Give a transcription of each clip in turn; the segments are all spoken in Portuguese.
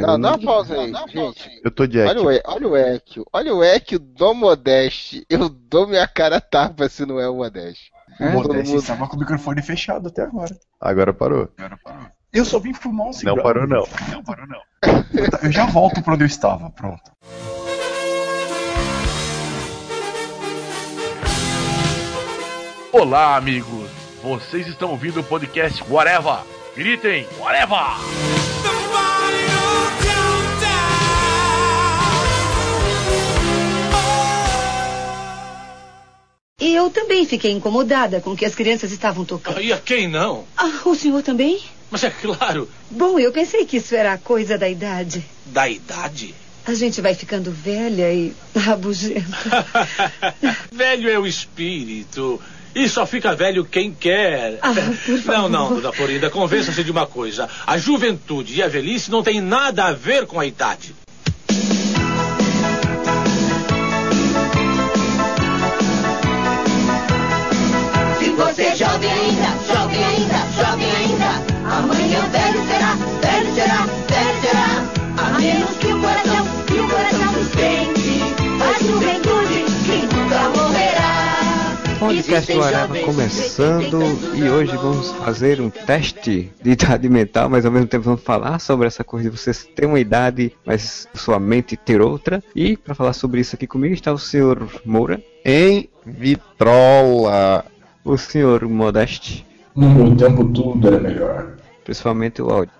Não, dá uma pausa aí, gente. Eu tô de Olha o, E- olha o Ekio, olha o Ekio do Modeste. Eu dou minha cara a tapa se não é o Modeste. O Todo Modeste mundo- estava com o microfone fechado até agora. Agora parou. Eu só vim fumar um cigarro. Não parou, não. Não parou, não. Eu já volto pra onde eu estava, pronto. Olá, amigos! Vocês estão ouvindo o podcast Whatever! Gritem, Whatever! E eu também fiquei incomodada com o que as crianças estavam tocando. E a quem não? Ah, o senhor também? Mas é claro, Bom, eu pensei que isso era coisa da idade. da idade. A gente vai ficando velha e rabugenta. velho é o espírito. E só fica velho quem quer. Ah, não, não, dona Florinda, convença-se de uma coisa. A juventude e a velhice não têm nada a ver com a idade. Podcast do Areva começando e hoje vamos fazer um teste de idade mental, mas ao mesmo tempo vamos falar sobre essa coisa de vocês terem uma idade, mas sua mente ter outra. E para falar sobre isso aqui comigo está o senhor Moura, Em Vitrola. o senhor Modeste, No meu tempo tudo era melhor. principalmente o áudio.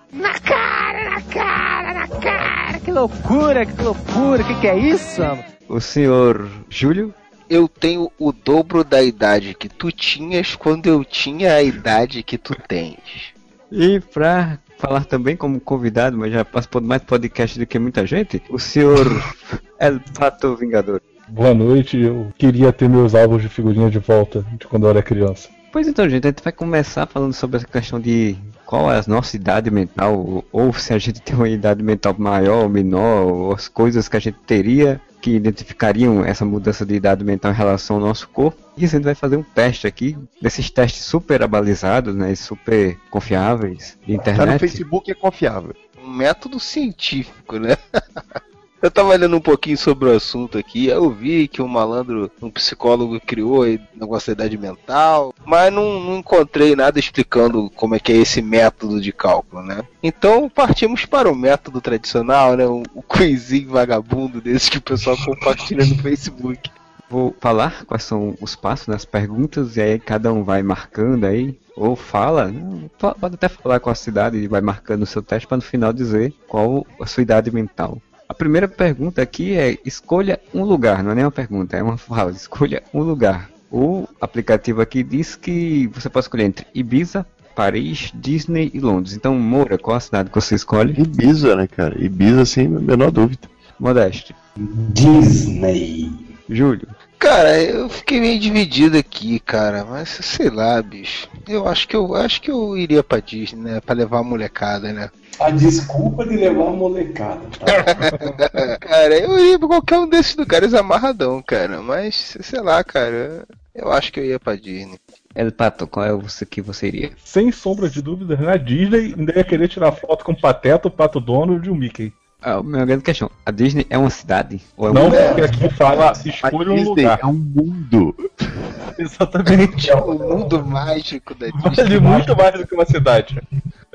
Que loucura, que loucura, que que é isso? O senhor Júlio, Eu tenho o dobro da idade que tu tinhas quando eu tinha a idade que tu tens. e para falar também como convidado, mas já participou de mais podcast do que muita gente, o senhor El Pato Vingador. Boa noite, eu queria ter meus álbuns de figurinha de volta de quando eu era criança. Pois então, gente, a gente vai começar falando sobre essa questão de qual é a nossa idade mental, ou- ou se a gente tem uma idade mental maior ou menor, ou as coisas que a gente teria que identificariam essa mudança de idade mental em relação ao nosso corpo. E a gente vai fazer um teste aqui, desses testes super abalizados, né, e super confiáveis de Tá no internet. Facebook é confiável. Um método científico, né? Eu tava lendo um pouquinho sobre o assunto aqui, eu vi que um malandro, um psicólogo criou aí negócio da idade mental, mas não, não encontrei nada explicando como é que é esse método de cálculo, né? Então partimos para o método tradicional, né? O, o quizinho vagabundo desse que o pessoal compartilha no Facebook. Vou falar quais são os passos, né, as perguntas, e aí cada um vai marcando aí, ou fala, né, po- pode até falar com a cidade e vai marcando o seu teste para no final dizer qual a sua idade mental. A primeira pergunta aqui é escolha um lugar, não é nem uma pergunta, é uma fala, escolha um lugar. O aplicativo aqui diz que você pode escolher entre Ibiza, Paris, Disney e Londres. Então, Moura, qual a cidade que você escolhe? Ibiza, né, cara? Ibiza, sem a menor dúvida. Modeste. Disney. Júlio. Cara, eu fiquei meio dividido aqui, cara, mas sei lá, bicho. Eu acho que eu acho que eu iria pra Disney, né? Pra levar a molecada, né? A desculpa de levar a molecada. Tá? cara, eu iria pra qualquer um desses lugares amarradão, cara. Mas, sei lá, cara. Eu acho que eu ia pra Disney. El Pato, qual é o você que você iria? Sem sombra de dúvida, na Disney ainda ia querer tirar foto com o Pateta, o Pato Donald e o Mickey. Ah, minha grande questão, a Disney é uma cidade? Ou é Não, um... porque aqui fala A escolha um Disney lugar. é um mundo. Exatamente. O mundo mágico da Disney. Vale muito mais do que uma cidade.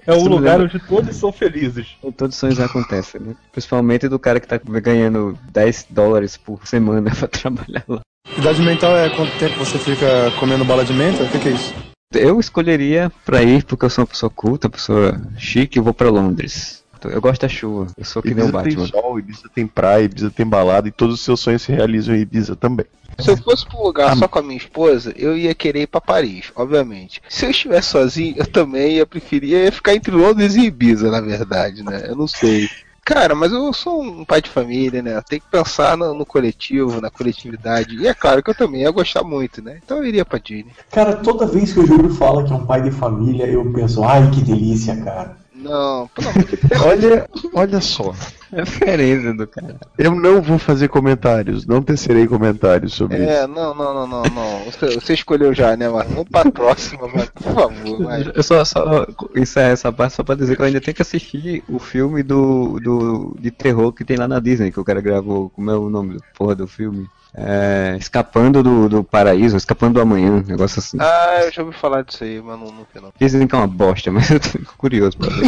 É um lugar onde todos são felizes. Todos os sonhos acontecem, né? Principalmente do cara que tá ganhando 10 dólares por semana pra trabalhar lá. Idade mental é quanto tempo você fica comendo bala de menta? O que, que é isso? Eu escolheria pra ir, porque eu sou uma pessoa culta, uma pessoa chique, eu vou pra Londres. Eu gosto da chuva, eu sou que nem o Ibiza tem Batman. sol, Ibiza tem praia, Ibiza tem balada e todos os seus sonhos se realizam em Ibiza também. Se eu fosse pra um lugar só com a minha esposa, eu ia querer ir pra Paris, obviamente. Se eu estivesse sozinho, eu também ia preferir ia ficar entre Londres e Ibiza, na verdade, né? Eu não sei. Cara, mas eu sou um pai de família, né? Tem que pensar no, no coletivo, na coletividade. E é claro que eu também ia gostar muito, né? Então eu iria pra Disney. Cara, toda vez que o Júlio fala que é um pai de família, eu penso, ai que delícia, cara. Não, pelo amor de Deus. Olha, olha só. Referência do cara. Eu não vou fazer comentários, não tecerei comentários sobre isso. É, não, não, não, não, não. Você, você escolheu já, né, mano? Vamos pra próxima, mano. Por favor, vai. Eu só, só encerro essa parte só pra dizer que eu ainda tenho que assistir o filme do, do de terror que tem lá na Disney, que o cara gravou. Como é o nome do porra do filme? É, escapando do, do paraíso, escapando do amanhã, um negócio assim. Ah, eu já ouvi falar disso aí, mas não, não sei não. Dizem que é uma bosta, mas eu tô curioso pra ver.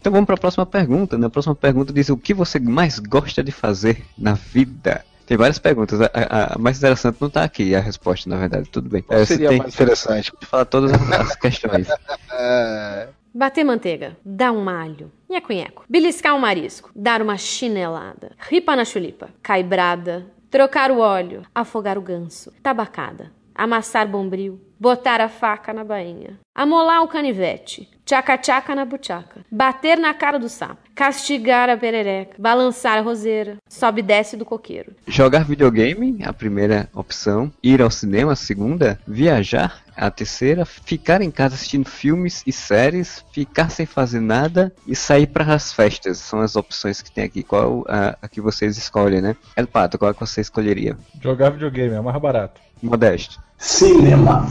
Então vamos para a próxima pergunta. né? A próxima pergunta diz o que você mais gosta de fazer na vida. Tem várias perguntas. A, a- a mais interessante não tá aqui, a resposta, na verdade. Tudo bem. Qual É, seria tem mais interessante? falar todas as, questões. É, Bater manteiga, dar um alho, nheco-nheco. Beliscar um marisco, dar uma chinelada. Ripa na chulipa, caibrada. Trocar o óleo, afogar o ganso. Tabacada, amassar bombril. Botar a faca na bainha. Amolar o canivete. Tchaca-tchaca na buchaca. Bater na cara do sapo. Castigar a perereca. Balançar a roseira. Sobe e desce do coqueiro. Jogar videogame, a primeira opção. Ir ao cinema, a segunda. Viajar, a terceira. Ficar em casa assistindo filmes e séries. Ficar sem fazer nada. E sair para as festas. São as opções que tem aqui. Qual a, a que vocês escolhem, né? El Pato, qual é que você escolheria? Jogar videogame é mais barato. Modesto. Cinema.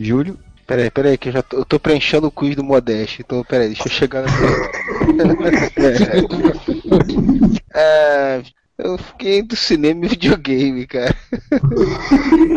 Júlio? Peraí, peraí, que eu já tô, eu tô preenchendo o quiz do Modeste, então peraí, deixa eu chegar na é, Eu fiquei entre o cinema e videogame, cara.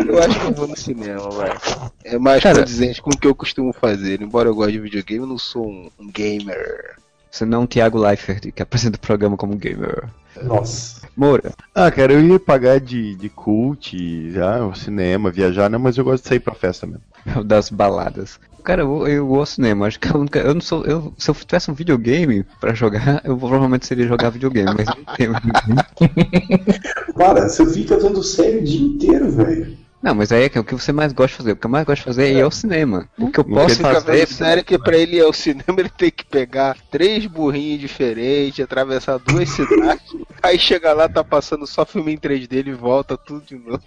Eu acho que eu vou no cinema, vai. É mais Cara- condizente com o que eu costumo fazer. Embora eu goste de videogame, eu não sou um, um gamer. Você não é um Thiago Leifert, que apresenta o programa como gamer. Nossa. Moura. Ah, cara, eu ia pagar de, de cult, já, o cinema, viajar, né? Mas eu gosto de sair pra festa mesmo. das baladas. Cara, eu, eu ao cinema. Acho que eu, nunca, eu não sou. Eu, se eu tivesse um videogame pra jogar, eu provavelmente seria jogar videogame, mas não videogame. Cara, você fica dando série o dia inteiro, velho. Não, mas aí é que é o que você mais gosta de fazer. O que eu mais gosto de fazer é ir ao cinema. O que eu Não posso fica fazer. vendo sério que pra ele ir ao cinema ele tem que pegar três burrinhos diferentes, atravessar duas cidades, aí chega lá, tá passando só filme em 3D ele volta tudo de novo.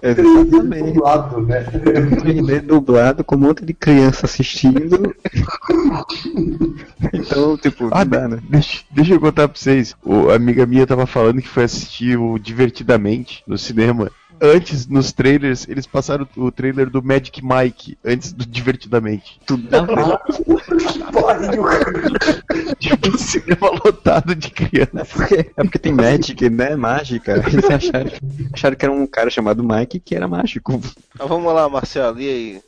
Exatamente. Dublado, né? 3D dublado com um monte de criança assistindo. então, tipo, Ah, dá, né? Deixa, deixa eu contar pra vocês. O, a amiga minha tava falando que foi assistir o Divertidamente no cinema. Antes, nos trailers, eles passaram o trailer do Magic Mike, antes do Divertidamente. Tudo dá pra... Tipo, um cinema lotado de criança. É porque, é porque tem Magic, né? Mágica. Eles acharam, acharam que era um cara chamado Mike que era mágico. Mas vamos lá, Marcelo, e aí?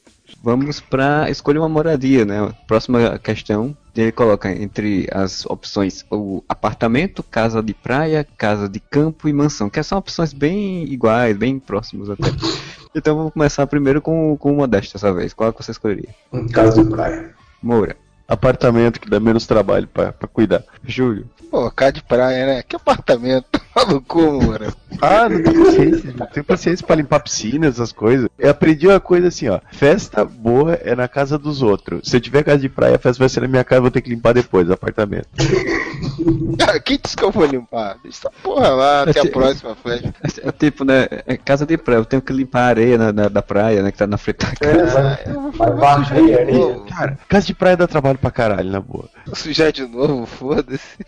Vamos pra escolher uma moradia, né? Próxima questão, ele coloca entre as opções o apartamento, casa de praia, casa de campo e mansão, que são opções bem iguais, bem próximas até. Então vamos começar primeiro com, com o Modesto dessa vez. Qual é que você escolheria? Casa de praia. Moura. Apartamento que dá menos trabalho pra, pra cuidar. Júlio. Pô, cá de praia, né? Que apartamento? Maluco, mano. Ah, não tenho paciência, não tenho paciência pra limpar piscina, essas coisas. Eu aprendi uma coisa assim, ó. Festa boa é na casa dos outros. Se eu tiver casa de praia, a festa vai ser na minha casa, eu vou ter que limpar depois, apartamento. Ah, quem disse que eu vou limpar? Deixa essa porra lá, até a próxima festa. É tipo, né? É casa de praia, eu tenho que limpar a areia na, na- da praia, né? Que tá na frente da casa. Vai varrer areia. Cara, casa de praia dá trabalho pra caralho, na boa. Sujar de novo, foda-se.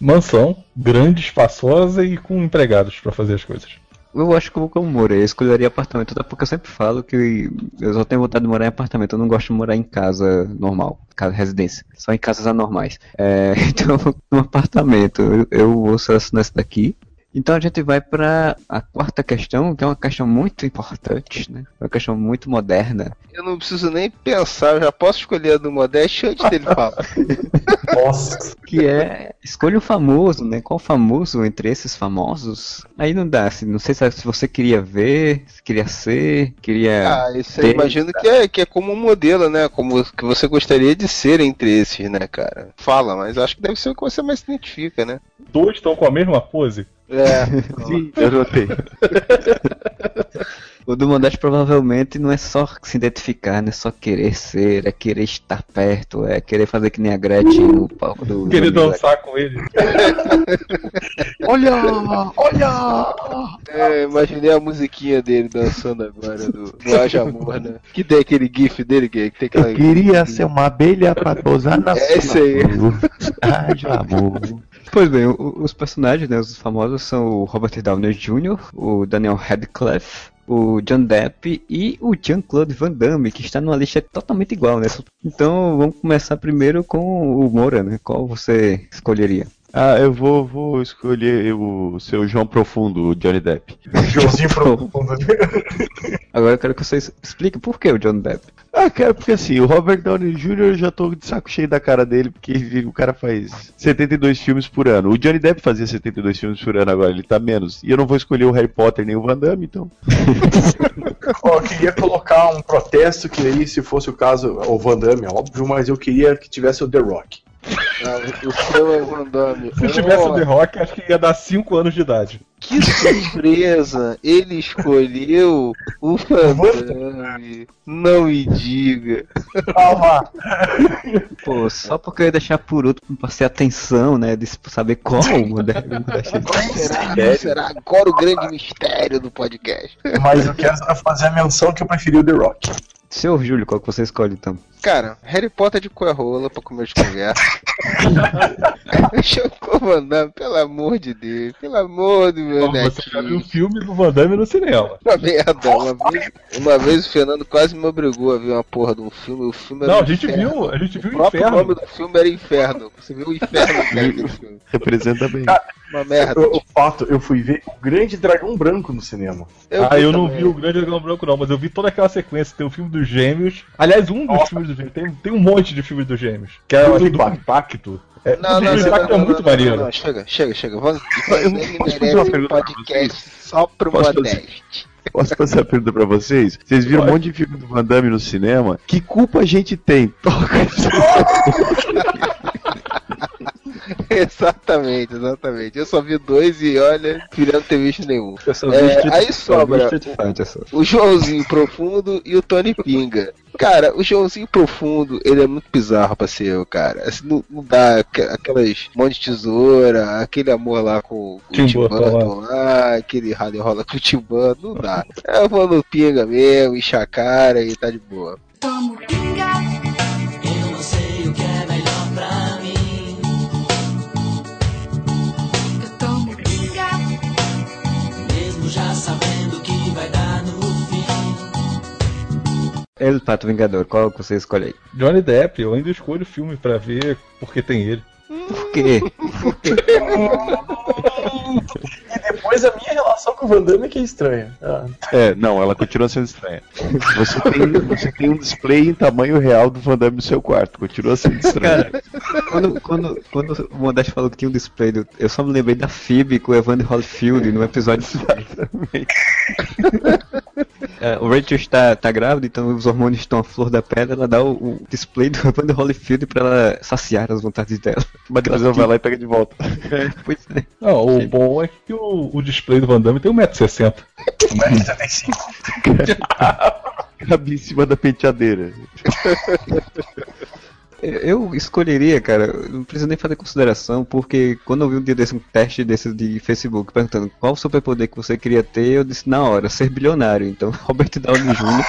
Mansão, grande, espaçosa e com empregados pra fazer as coisas. Eu acho que eu vou com o eu escolheria apartamento, até porque eu sempre falo que eu só tenho vontade de morar em apartamento, eu não gosto de morar em casa normal, casa residência, só em casas anormais. É, então, um apartamento, eu, eu vou selecionar esse daqui. Então a gente vai para a quarta questão, que é uma questão muito importante, né? Uma questão muito moderna. Eu não preciso nem pensar, eu já posso escolher a do Modeste antes dele falar. Nossa. Que é escolha um famoso, né? Qual famoso entre esses famosos? Aí não dá, assim, não sei se você queria ver, se queria ser, queria. Ah, isso aí ter. imagino que é, que é como um modelo, né? Como que você gostaria de ser entre esses, né, cara? Fala, mas acho que deve ser o que você mais se identifica, né? Dois estão com a mesma pose? É. Sim, eu notei. O do Modeste provavelmente não é só se identificar, não é só querer ser, é querer estar perto, é querer fazer que nem a Gretchen no palco do. Querer dançar com ele. Olha! Olha! É, imaginei a musiquinha dele dançando agora do, do Haja Amor, né? Que tem aquele gif dele que, tem aquela. Eu queria ser uma abelha pra posar na É esse aí. Haja amor. Pois bem, os personagens, né, os famosos são o Robert Downey Jr., o Daniel Radcliffe, o John Depp e o Jean-Claude Van Damme, que está numa lista totalmente igual, né? Então vamos começar primeiro com o Moura, né? Qual você escolheria? Ah, eu vou, vou escolher o seu João Profundo, o Johnny Depp. Joãozinho Profundo. Agora eu quero que vocês expliquem por que o John Depp. Ah, cara, porque assim, o Robert Downey Jr. eu já tô de saco cheio da cara dele, porque o cara faz 72 filmes por ano. O Johnny Depp fazia 72 filmes por ano agora, ele tá menos. E eu não vou escolher o Harry Potter nem o Van Damme, então. Ó, eu queria colocar um protesto que aí, se fosse o caso, o Van Damme, é óbvio, mas eu queria que tivesse o The Rock. Não, o seu é o Van Damme. Se tivesse o The Rock, acho que ia dar 5 anos de idade. Que surpresa! Ele escolheu o Van Damme. Não me diga. Calma. Pô, só porque eu ia deixar por último pra ser atenção, né? De saber qual o modelo. Será, será agora o grande mistério do podcast? Mas eu quero fazer a menção que eu preferi o The Rock. Senhor Júlio, qual que você escolhe então? Cara, Harry Potter de coerrola pra comer de conversa. Chocou o Van Damme, pelo amor de Deus. Pelo amor do Você já viu o filme do Van Damme no cinema. Uma merda, uma vez, uma vez o Fernando quase me obrigou a ver uma porra de um filme. O filme era Não, um a gente inferno. viu, a gente viu O o inferno. nome do filme era Inferno. Você viu o inferno filme. Representa bem. Uma merda. O, o fato, eu fui ver o Grande Dragão Branco no cinema. ah, vi eu não também. vi o Grande Dragão Branco não, mas eu vi toda aquela sequência. Tem o filme dos Gêmeos. Aliás, um dos filmes dos Gêmeos. Tem, tem um monte de filmes dos Gêmeos. Que é o Do do Impacto. É, Não, não, não, Impacto não, é não, muito não, maneiro. não, não, chega, chega, chega. Vamos, Eu ele posso fazer uma um pergunta podcast só pro? Modeste. Posso fazer uma pergunta pra vocês? Vocês viram um monte de filme do Van Damme no cinema? Que culpa a gente tem? Toca exatamente, exatamente. Eu só vi dois e olha, queria não ter visto nenhum. Eu só vi É, Street- aí só vi sobra só. o Joãozinho Profundo e o Tony Pinga. Cara, o Joãozinho Profundo, ele é muito bizarro pra ser eu, cara. Assim, não, não dá aqu- aquelas mão de tesoura, aquele amor lá com o Tim Tim Burton Burton lá, aquele rally rola com o Tim Burton, não dá. Eu vou no Pinga mesmo, encher a cara e tá de boa. Tomo pinga. El Pato Vingador, qual que você escolhe aí? Johnny Depp, eu ainda escolho o filme pra ver porque tem ele. Por quê? E depois a minha relação com o Van Damme é que é estranha. Ah, É, não, ela continua sendo estranha. Você tem, você tem um display em tamanho real do Van Damme no seu quarto, continua sendo estranho. Cara, quando, quando, quando o Modeste falou que tinha um display, do- eu só me lembrei da Phoebe com o Evander Holyfield no episódio. É, o Rachel está, tá grávida, então os hormônios estão à flor da pele, ela dá o, o display do Evander Holyfield pra ela saciar as vontades dela. Mas depois ela vai lá e pega de volta. É, pois é. Não, o bom é que o, o display do Van Damme tem 1,60m. 1,75m. Cabe em cima da penteadeira. Eu escolheria, cara, não preciso nem fazer consideração, porque quando eu vi um dia desse, um teste desse de Facebook perguntando qual superpoder que você queria ter, eu disse na hora, ser bilionário. Então, Robert Downey Jr.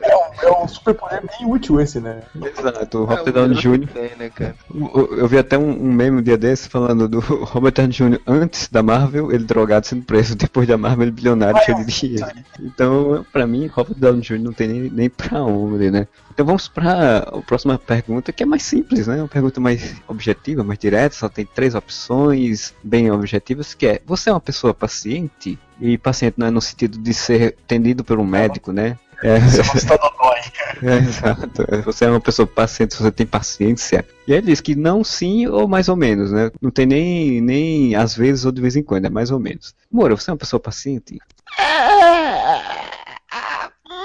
É um, é um superpoder bem útil esse, né? Exato, o É, Robert o Downey Jr. tem, né, cara? Eu, eu vi até um, um meme um dia desse falando do Robert Downey Jr. antes da Marvel, ele drogado sendo preso, depois da Marvel ele bilionário, cheio de dinheiro. Então, pra mim, Robert Downey Jr. não tem nem, nem pra onde, né? Então vamos pra a próxima pergunta, que é mais simples, né? Uma pergunta mais objetiva, mais direta, só tem três opções bem objetivas, que é, você é uma pessoa paciente? E paciente não é no sentido de ser atendido por um médico, né? É, Você não está dodói. é, exato. Você é uma pessoa paciente, você tem paciência. E aí ele diz que não sim ou mais ou menos, né? Não tem nem, nem às vezes ou de vez em quando, é mais ou menos. Moura, você é uma pessoa paciente?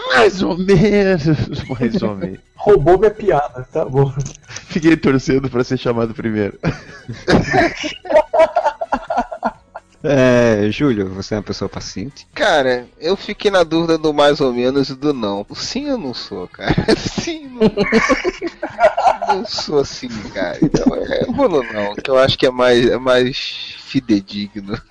Mais ou menos, mais ou menos. Roubou minha piada, tá bom. Fiquei torcendo pra ser chamado primeiro. É, Júlio, você é uma pessoa paciente? Cara, eu fiquei na dúvida do mais ou menos e do não. Sim eu não sou, cara. Sim, não, não sou assim, cara. Então é, eu vou no não, que eu acho que é mais, é mais fidedigno.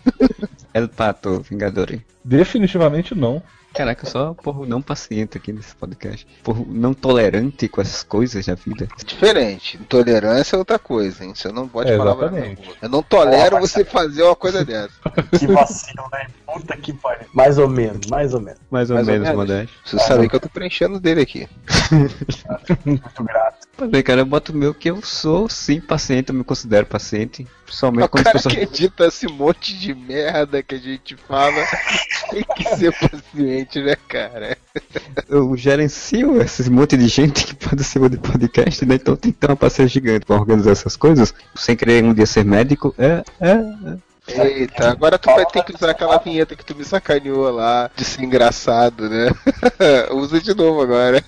El Pato, Vingador. Definitivamente não. Caraca, eu sou por não paciente aqui nesse podcast. Por não tolerante com essas coisas da vida. Diferente. Intolerância é outra coisa, hein? Você não pode É, falar. exatamente. Eu não tolero você fazer uma coisa dessa. Que vacilo, né? Puta que pariu. Mais ou menos, mais ou menos. Mais ou Mais ou menos, menos. Modesto. Você sabe que eu tô preenchendo dele aqui. Muito grato. Pra ver, cara, eu boto o meu que eu sou sim paciente, eu me considero paciente. Principalmente O quando as cara pessoas. que edita esse monte de merda que a gente fala tem que ser paciente, né, cara? Eu gerencio esse monte de gente que participa de podcast, né? Então tem que ter uma paciência gigante pra organizar essas coisas. Sem querer um dia ser médico, é, é, é. Eita, agora tu vai ter que usar aquela vinheta que tu me sacaneou lá de ser engraçado, né? Usa de novo agora.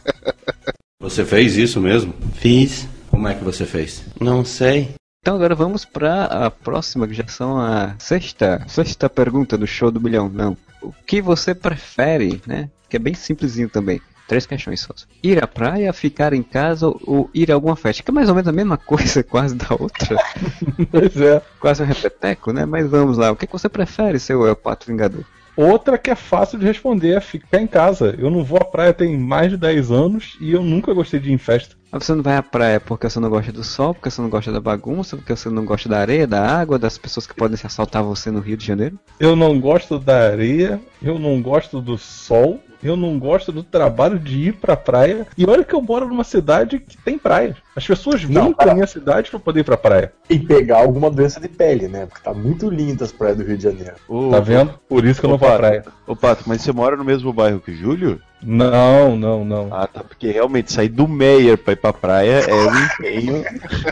Você fez isso mesmo? Fiz. Como é que você fez? Não sei. Então agora vamos pra a próxima, que já são a sexta, sexta pergunta do show do milhão. Não. O que você prefere, né? Que é bem simplesinho também. Três questões só. Ir à praia, ficar em casa ou ir a alguma festa? Que é mais ou menos a mesma coisa quase da outra. Pois é. Quase um repeteco, né? Mas vamos lá. O que, que você prefere, seu El Pato Vingador? Outra que é fácil de responder é ficar em casa. Eu não vou à praia tem mais de 10 anos e eu nunca gostei de ir em festa. Mas você não vai à praia porque você não gosta do sol, porque você não gosta da bagunça, porque você não gosta da areia, da água, das pessoas que podem se assaltar você no Rio de Janeiro? Eu não gosto da areia, eu não gosto do sol, eu não gosto do trabalho de ir pra praia. E olha que eu moro numa cidade que tem praia. As pessoas vêm Não, pra para. minha cidade pra poder ir pra praia. E pegar alguma doença de pele, né? Porque tá muito lindo as praias do Rio de Janeiro. Ô, Tá vendo? Por isso que eu não vou Pato, praia. Ô, Pato, mas você mora no mesmo bairro que o Júlio? Não, não, não. Ah, tá. Porque realmente sair do Meyer pra ir pra praia é um empenho.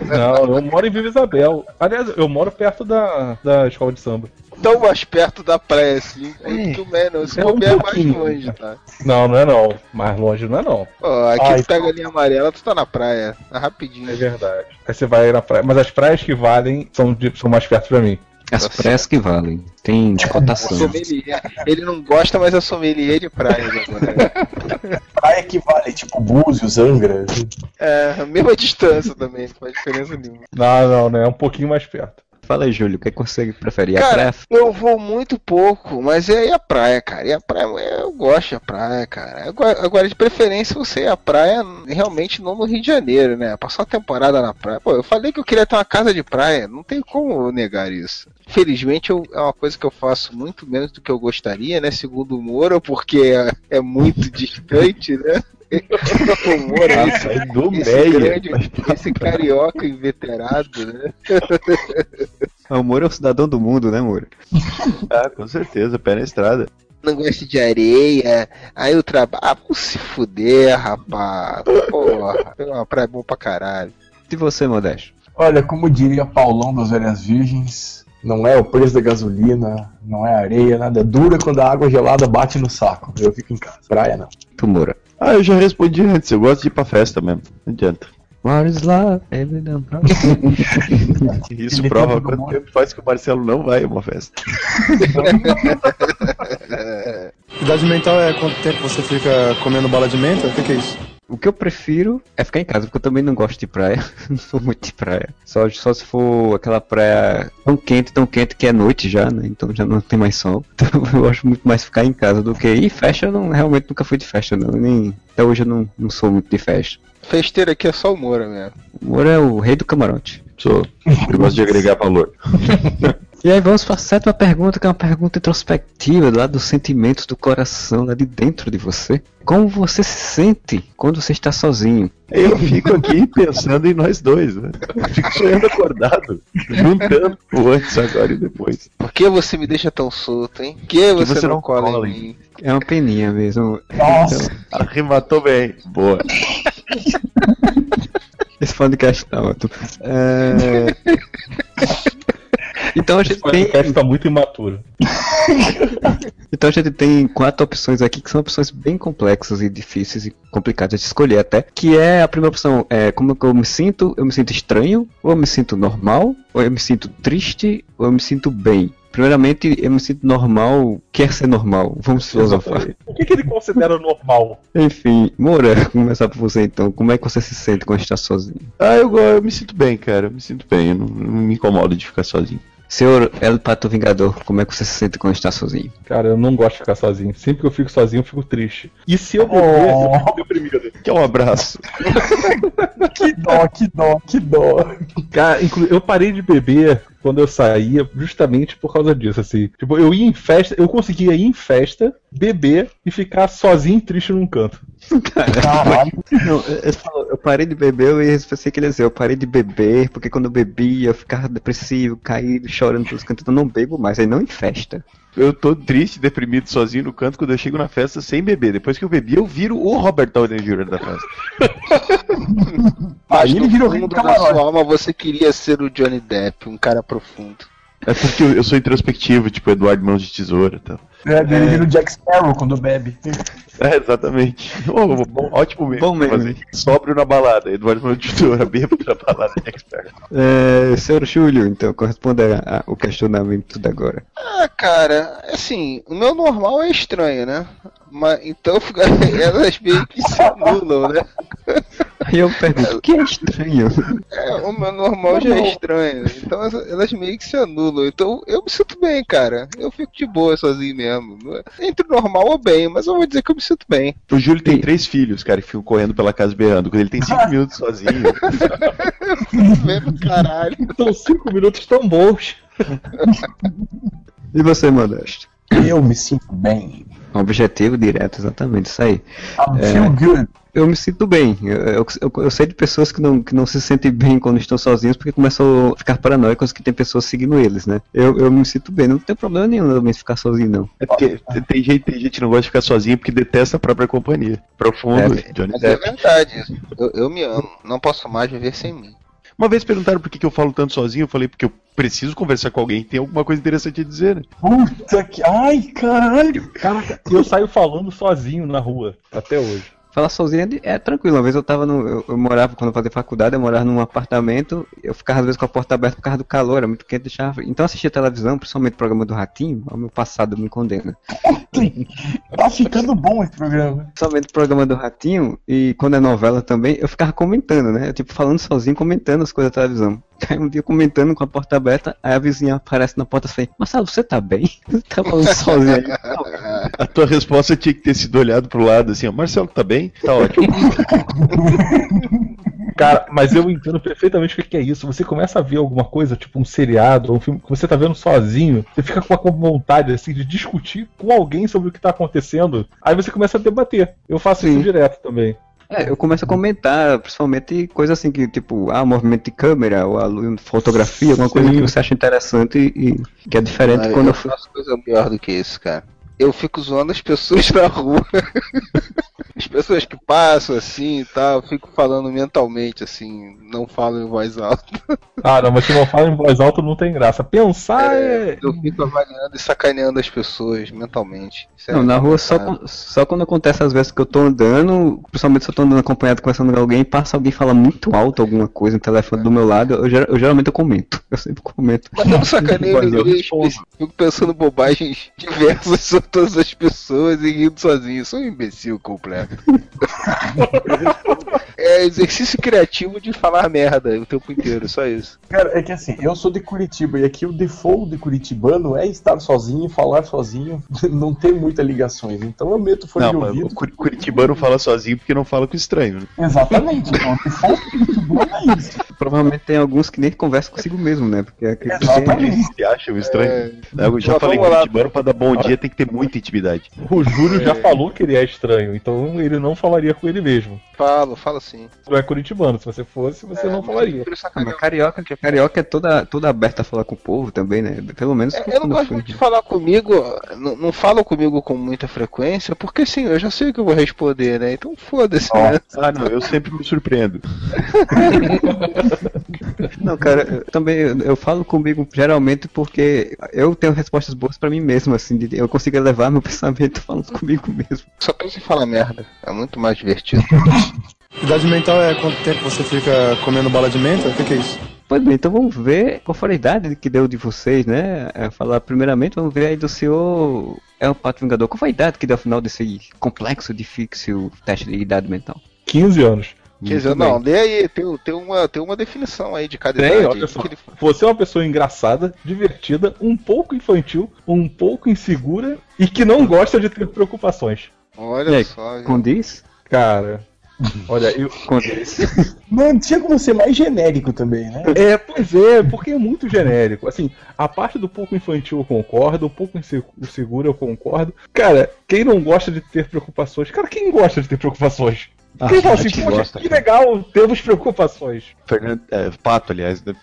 Não, eu moro em Viva Isabel. Aliás, eu moro perto da, da escola de samba. Tão mais perto da praia assim, quanto que o. Se É um bobear é mais longe, tá? Não, não é não. Mais longe não é não. Ó, aqui Ai, tu pega a linha amarela, tu tá na praia. Tá rapidinho. É verdade. Aí você vai na praia. Mas as praias que valem são, de- são mais perto pra mim. As praias que valem. Tem cotação. Sommelier. Ele não gosta, mas é sommelier de praias agora. Praia que vale, tipo Búzios, Angra. É, a mesma distância também, não faz diferença nenhuma. Não, não, né? É um pouquinho mais perto. Fala aí, Júlio, o que, é que você prefere? Cara, praia? eu vou muito pouco, mas é à praia, cara. E a praia, eu gosto da praia, cara. Agora, de preferência, você ir à praia realmente não no Rio de Janeiro, né? Passar uma temporada na praia. Pô, eu falei que eu queria ter uma casa de praia, não tem como eu negar isso. Felizmente eu- é uma coisa que eu faço muito menos do que eu gostaria, né? Segundo o Moro, porque é, é muito distante, né? Esse, sai do esse, Meyer. grande, esse carioca inveterado, né? O Moro é o cidadão do mundo, né, Moro? Ah, com certeza, pé na estrada. não gosta de areia, aí o trabalho. Ah, se fuder, rapaz. Porra, é uma praia boa pra caralho. E você, Modesto? Olha, como diria Paulão das Velhas Virgens, não é o preço da gasolina, não é areia, nada. É dura quando a água gelada bate no saco. Eu fico em casa. Praia não. Tu, Moura. Ah, eu já respondi antes, eu gosto de ir pra festa mesmo. Não adianta. What is love? Every damn Isso Ele prova quanto tempo faz que o Marcelo não vai a uma festa. Idade mental é quanto tempo você fica comendo bala de menta? O que, que é isso? O que eu prefiro é ficar em casa, porque eu também não gosto de praia. não sou muito de praia. Só, só se for aquela praia tão quente, tão quente que é noite já, né? Então já não tem mais sol. Então eu gosto muito mais ficar em casa do que ir. Festa eu não, realmente nunca fui de festa, não. Nem, até hoje eu não, não sou muito de festa. Festeiro aqui é só o Moura mesmo. O Moro é o rei do camarote. Sou. Eu gosto de agregar valor. E aí vamos para a sétima pergunta, que é uma pergunta introspectiva, lá dos sentimentos do coração, lá de dentro de você. Como você se sente quando você está sozinho? Eu fico aqui pensando em nós dois, né? Eu fico sonhando acordado, juntando o antes, agora e depois. Por que você me deixa tão solto, hein? Por que você, você não, não cola, cola em em mim? É uma peninha mesmo. Nossa. Arrematou bem. Boa. Esse podcast tá ótimo. É... Então a gente Esse tem. tá muito imaturo. Então a gente tem quatro opções aqui que são opções bem complexas e difíceis e complicadas de escolher até. Que é a primeira opção é como eu me sinto? Eu me sinto estranho, ou eu me sinto normal, ou eu me sinto triste, ou eu me sinto bem. Primeiramente, eu me sinto normal, quer ser normal. Vamos filosofar. O que, que ele considera normal? Enfim, Moura, vou começar por você então. Como é que você se sente quando está sozinho? Ah, eu, eu me sinto bem, cara. Eu me sinto bem. Eu não, não me incomodo de ficar sozinho. Senhor El Pato Vingador, como é que você se sente quando está sozinho? Cara, eu não gosto de ficar sozinho. Sempre que eu fico sozinho, eu fico triste. E se eu beber, eu fico deprimido. Que é um abraço. Que dó, que dó, que dó. Cara, inclu- eu parei de beber quando eu saía justamente por causa disso, assim. Tipo, eu ia em festa, eu conseguia ir em festa, beber e ficar sozinho e triste num canto. Caralho. Não, eu, parei de beber, eu ia- pensei que ele ia dizer, eu parei de beber, porque quando eu bebia eu ficava depressivo, caído, chorando pelos cantos, eu não bebo mais, aí não em festa. Eu tô triste, deprimido, sozinho no canto quando eu chego na festa sem beber. Depois que eu bebi, eu viro o Robert Downey Jr. da festa. Aí ele virou no rei fundo do da sua alma você queria ser o Johnny Depp, um cara profundo. É porque eu, eu sou introspectivo, tipo Eduardo Mãos de Tesoura e tal. É, ele vira o Jack Sparrow quando bebe. É, exatamente. Ô, bom, ótimo mesmo. Bom meme. Sóbrio na balada. Eduardo Mãos de Tesoura, bêbado na balada, Jack Sparrow. É, senhor Júlio, então, corresponda a- o questionamento da agora. Ah, cara, assim, o meu normal é estranho, né? Mas então elas meio que se anulam, né? Aí eu pergunto, o que é estranho? É, o meu normal já é estranho. Então elas- elas meio que se anulam. Então eu me sinto bem, cara. Eu fico de boa sozinho mesmo. Não é- Entre o normal ou bem, mas eu vou dizer que eu me sinto bem. O Júlio tem três filhos, cara, que ficam correndo pela casa berrando. Quando ele tem cinco minutos sozinho. Caralho. Então, cinco minutos tão bons. E você, Modesto? Eu me sinto bem. Objetivo direto, exatamente, isso aí. I'm É. feel good. Eu me sinto bem. Eu, eu, eu- sei de pessoas que não, que não se sentem bem quando estão sozinhos porque começam a ficar paranoicos que tem pessoas seguindo eles, né? Eu, eu me sinto bem, não tem problema nenhum também ficar sozinho, não. É porque tem gente, tem gente que não gosta de ficar sozinho porque detesta a própria companhia. Profundo, É, Johnny Mas é Depp. verdade. isso. Eu, eu me amo. Não posso mais viver sem mim. Uma vez perguntaram por que, que eu falo tanto sozinho, eu falei porque eu preciso conversar com alguém que tem alguma coisa interessante a dizer, né? Puta que. Ai, caralho. Caraca, eu saio falando sozinho na rua, até hoje. Falar sozinho é, é tranquilo. Uma vez eu tava no. Eu, eu morava, quando eu fazia faculdade, eu morava num apartamento, eu ficava às vezes com a porta aberta por causa do calor, era muito quente, deixava. Então eu assistia televisão, principalmente o programa do Ratinho, o meu passado me condena. Tá ficando bom esse programa. Principalmente o programa do Ratinho, e quando é novela também, eu ficava comentando, né? Tipo, falando sozinho, comentando as coisas da televisão. Aí um dia comentando com a porta aberta, aí a vizinha aparece na porta e fala, Marcelo, você tá bem? Você tá falando sozinho? A tua resposta tinha que ter sido olhado pro lado assim, ó, Marcelo, tá bem? Tá ótimo. Cara, mas eu entendo perfeitamente o que é isso. Você começa a ver alguma coisa, tipo um seriado, ou um filme que você tá vendo sozinho, você fica com a vontade assim de discutir com alguém sobre o que tá acontecendo. Aí você começa a debater. Eu faço isso direto também. É, eu começo a comentar, principalmente coisas assim que, tipo, ah, movimento de câmera, ou a fotografia, alguma coisa Sim. que você acha interessante e, e que é diferente Ah, quando eu eu fui. faço coisa pior do que isso, cara. Eu fico zoando as pessoas na rua. As pessoas que passam assim e tal, eu fico falando mentalmente assim, não falo em voz alta. Ah, não, mas se não fala em voz alta não tem graça. Pensar é. Eu fico avaliando e sacaneando as pessoas mentalmente. Isso é Não, na rua só, só quando acontece às vezes que eu tô andando, principalmente se eu tô andando acompanhado conversando com alguém, passa alguém e fala muito alto alguma coisa no telefone do meu lado, eu, ger- eu geralmente eu comento. Eu sempre comento. Mas eu não sacaneio eu ninguém, respondo. fico pensando bobagens diversas sobre todas as pessoas e rindo sozinho. Sou um imbecil completo. É exercício criativo de falar merda o tempo inteiro, só isso. Cara, é que assim, eu sou de Curitiba e aqui o default de curitibano é estar sozinho, falar sozinho, não ter muitas ligações. Então eu meto fone Não, de ouvido. o Curi- Curitibano fala sozinho porque não fala com estranho. Né? Exatamente. Então o default de curitibano é isso. Provavelmente tem alguns que nem conversam consigo mesmo, né? Porque aquele Exatamente. Você acha estranho? É. Eu já Mas falei, vamos lá. Curitibano pra dar bom dia tem que ter muita intimidade. O Júlio já falou que ele é estranho, então ele não falaria com ele mesmo. Falo, falo sim. Você não é curitibano, se você fosse, você não falaria. Mas carioca, carioca é toda, toda aberta a falar com o povo também, né? Pelo menos É, Eu não gosto muito de falar comigo, não, não falam comigo com muita frequência, porque assim, eu já sei o que eu vou responder, né? Então foda-se, né? Ah, não, eu sempre me surpreendo. Não, cara, eu também eu, eu falo comigo geralmente porque eu tenho respostas boas pra mim mesmo, assim, eu consigo elevar meu pensamento falando comigo mesmo. Só pensa em falar merda, é muito mais divertido. Idade mental é quanto tempo você fica comendo bala de menta? O que, que é isso? Pois bem, então vamos ver qual foi a idade que deu de vocês, né? É, falar primeiramente, vamos ver aí do senhor É o Pato Vingador. Qual foi a idade que deu ao final desse complexo, difícil teste de idade mental? 15 anos. Quer dizer, Muito não, lê aí, tem, tem, uma, tem uma definição aí de cada Tem, idade. olha só. ele- Você é uma pessoa engraçada, divertida, um pouco infantil, um pouco insegura e que não gosta de ter preocupações. Olha aí, só. condiz? Cara, olha, eu. Condiz. Não tinha como ser mais genérico também, né? É, pois é, porque é muito genérico. Assim, a parte do pouco infantil eu concordo, o pouco inseguro eu concordo. Cara, quem não gosta de ter preocupações? Cara, quem gosta de ter preocupações? Ah, quem fala assim, poxa, gosta, que cara. legal, temos preocupações. Fernando, é, Pato, aliás, né,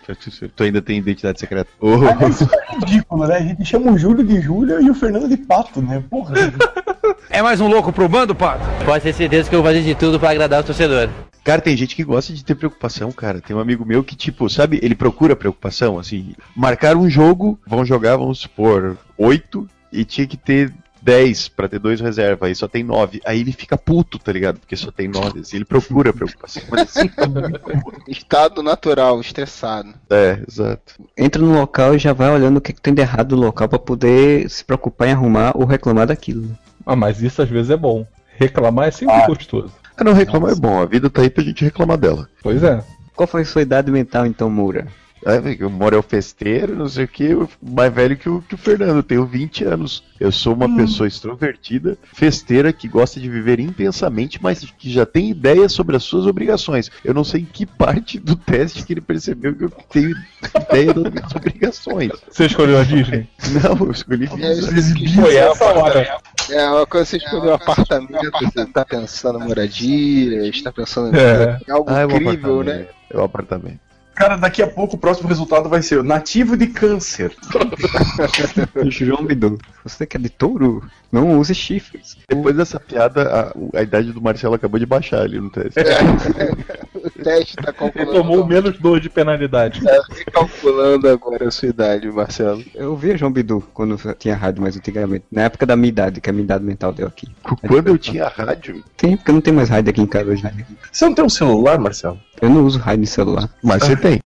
tu ainda tem identidade secreta. Ô, Isso é ridículo, né? A gente chama o Júlio de Júlia e o Fernando de Pato, né? Porra. É mais um louco pro bando, Pato? Pode ter certeza que eu vou fazer de tudo pra agradar o torcedor. Cara, tem gente que gosta de ter preocupação, cara. Tem um amigo meu que, tipo, sabe, ele procura preocupação, assim. Marcar um jogo, vão jogar, vamos supor, oito, e tinha que ter 10 pra ter dois reserva, aí só tem 9. Aí ele fica puto, tá ligado? Porque só tem 9. Assim, ele procura preocupação. Mas assim, Estado natural, estressado. é, exato. Entra no local e já vai olhando o que, que tem de errado no local pra poder se preocupar em arrumar ou reclamar daquilo. Ah, mas isso às vezes é bom. Reclamar é sempre Ah. gostoso. Ah, não, reclamar é bom. A vida tá aí pra gente reclamar dela. Pois é. Qual foi a sua idade mental então, Moura? É, eu moro é o festeiro, não sei o que, mais velho que o, que o Fernando, eu tenho 20 anos. Eu sou uma pessoa extrovertida, festeira, que gosta de viver intensamente, mas que já tem ideia sobre as suas obrigações. Eu não sei em que parte do teste que ele percebeu que eu tenho ideia das minhas obrigações. Você escolheu a Disney? Não, eu escolhi É, Disney. Foi essa hora. É, uma coisa você escolheu um apartamento, você tá pensando em moradia, está pensando É. em algo Ah, é um incrível, né? apartamento. É um apartamento. Cara, daqui a pouco o próximo resultado vai ser o nativo de câncer. João Bidu. Você que é de touro, não use chifres. Depois dessa piada, a, a idade do Marcelo acabou de baixar ali no teste. O teste tá Ele calculando. tomou menos dois de penalidade. Tá calculando agora a sua idade, Marcelo. Eu via João Bidu quando tinha rádio mais antigamente. Na época da minha idade, que a minha idade mental deu aqui. Quando eu tinha rádio, Tem, porque não tem mais rádio aqui em casa hoje. Você não tem um celular, Marcelo? Eu não uso rádio em celular. mas você tem.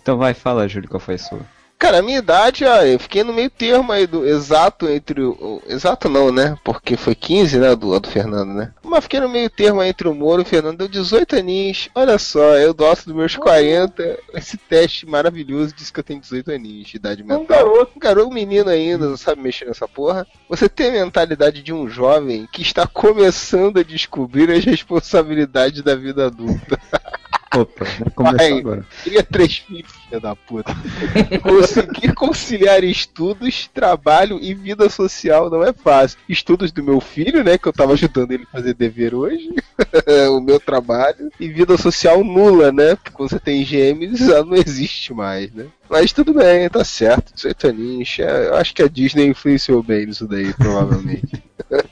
Então vai, fala, Júlio, qual foi a sua? Cara, a minha idade, ó, eu fiquei no meio termo aí do exato entre o. Exato não, né? Porque foi 15, né? Do, do Fernando, né? Mas fiquei no meio termo aí entre o Moro e o Fernando. Deu 18 aninhos. Olha só, eu dosto dos meus 40. Esse teste maravilhoso diz que eu tenho 18 aninhos de idade mental. Um garoto. Um garoto, um menino ainda, não sabe mexer nessa porra. Você tem a mentalidade de um jovem que está começando a descobrir as responsabilidades da vida adulta. Opa, vai começar Vai. agora. Queria três filhos, filha da puta. Conseguir conciliar estudos, trabalho e vida social não é fácil. Estudos do meu filho, né? Que eu tava ajudando ele a fazer dever hoje. o meu trabalho. E vida social nula, né? Porque quando você tem gêmeos, ela não existe mais, né? Mas tudo bem, tá certo. 18 aninhos. é, Eu acho que a Disney influenciou bem nisso daí, provavelmente.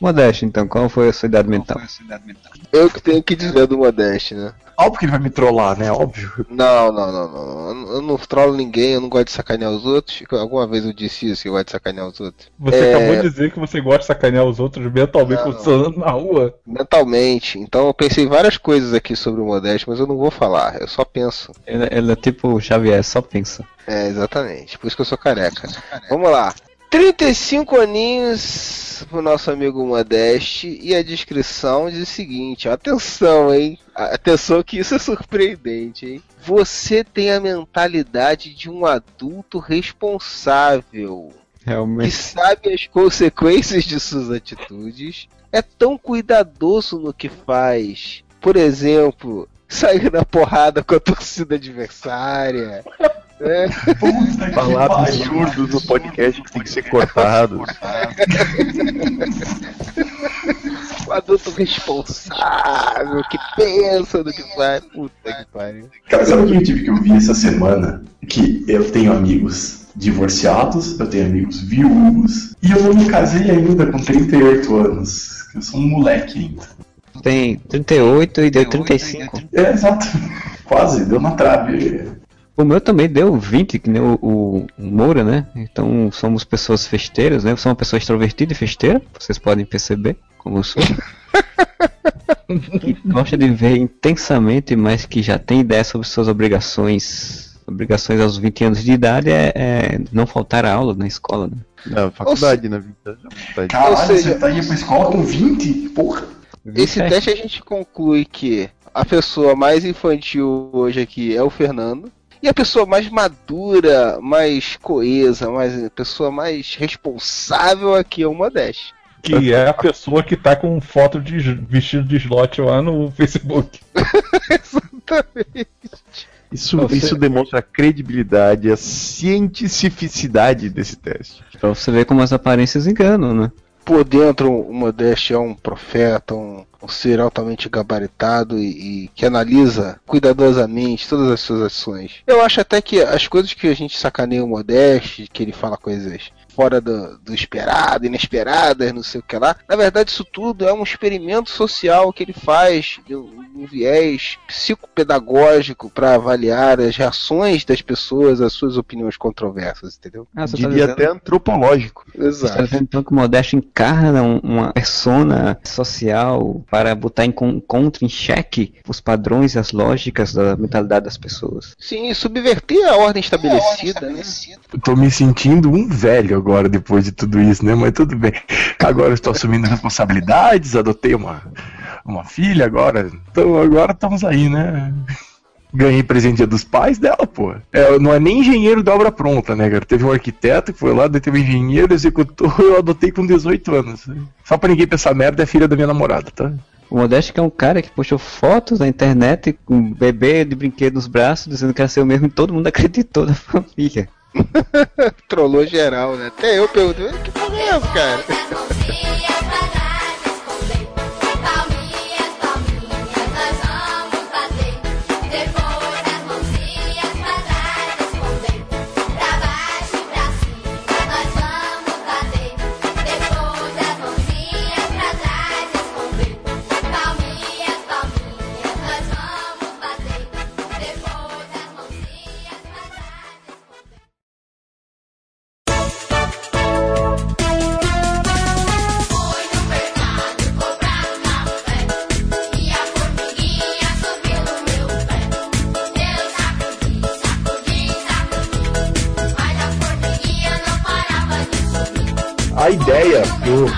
Modesto, então, qual foi a sua idade mental? Eu que tenho que dizer do Modeste, né? Óbvio que ele vai me trollar, né? Óbvio. Não, não, não, não. Eu não- trolo ninguém, eu não gosto de sacanear os outros. Alguma vez eu disse isso, que eu gosto de sacanear os outros. Você É, acabou de dizer que você gosta de sacanear os outros mentalmente Não. anda na rua. Mentalmente. Então eu pensei várias coisas aqui sobre o Modeste, mas eu não vou falar. Eu só penso. Ela, ela é tipo o Xavier, só pensa. É, exatamente. Por isso que eu sou careca. Vamos lá. 35 aninhos pro nosso amigo Modeste e a descrição diz o seguinte, ó, atenção, hein? Atenção que isso é surpreendente, hein? Você tem a mentalidade de um adulto responsável que Realmente. sabe as consequências de suas atitudes, é tão cuidadoso no que faz. Por exemplo, sair na porrada com a torcida adversária. Né? Falar absurdos no podcast que tem que ser cortado. Um adulto responsável, que pensa no que faz. Puta que pariu. Cara, sabe o que eu tive que ouvir essa semana? Que eu tenho amigos divorciados, eu tenho amigos viúvos, e eu não me casei ainda com 38 anos. Eu sou um moleque ainda. Tem 38 e deu 35. É, exato. Quase, deu na trave. O meu também deu 20, que nem o, o, Moura, né? Então somos pessoas festeiras, né? Eu sou uma pessoa extrovertida e festeira, vocês podem perceber como eu sou. que gosta de viver intensamente, mas que já tem ideia sobre suas obrigações obrigações aos 20 anos de idade é, é não faltar a aula na escola, né? Na faculdade, na vida. Caralho, Ou seja- você tá indo pra escola com 20? Porra. Esse teste a gente conclui que a pessoa mais infantil hoje aqui é o Fernando. E a pessoa mais madura, mais coesa, mais, a pessoa mais responsável aqui é o Modeste. Que é a pessoa que tá com foto de vestido de slot lá no Facebook. Isso, Você- isso demonstra a credibilidade, a cientificidade desse teste. Pra você ver como as aparências enganam, né? Por dentro, o Modeste é um profeta, um, um ser altamente gabaritado e, e que analisa cuidadosamente todas as suas ações. Eu acho até que as coisas que a gente sacaneia o Modeste, que ele fala coisas fora do, do esperado, inesperadas, não sei o que lá. Na verdade, isso tudo é um experimento social que ele faz, de um um viés psicopedagógico para avaliar as reações das pessoas às suas opiniões controversas, entendeu? Ah, tá Diria dizendo- até antropológico. Você tá Exato. dizendo então que o Modeste encarna um- uma persona social para botar em con- contra, em xeque, os padrões e as lógicas da mentalidade das pessoas. Sim, subverter a ordem estabelecida, né? Eu tô me sentindo um velho agora depois de tudo isso, né? Mas tudo bem. Agora eu estou assumindo responsabilidades, adotei uma, uma filha agora. Então agora estamos aí, né? Ganhei presente dos pais dela, pô. É, não é nem engenheiro de obra pronta, né, cara? Teve um arquiteto que foi lá, daí teve um engenheiro, executou, eu adotei com 18 anos. Só pra ninguém pensar merda, é filha da minha namorada, tá? O Modeste que é um cara que postou fotos na internet com um bebê de brinquedo nos braços, dizendo que era seu mesmo, e todo mundo acreditou na família. Trollou geral, né? Até eu perguntei, que porra é essa, cara? Ideia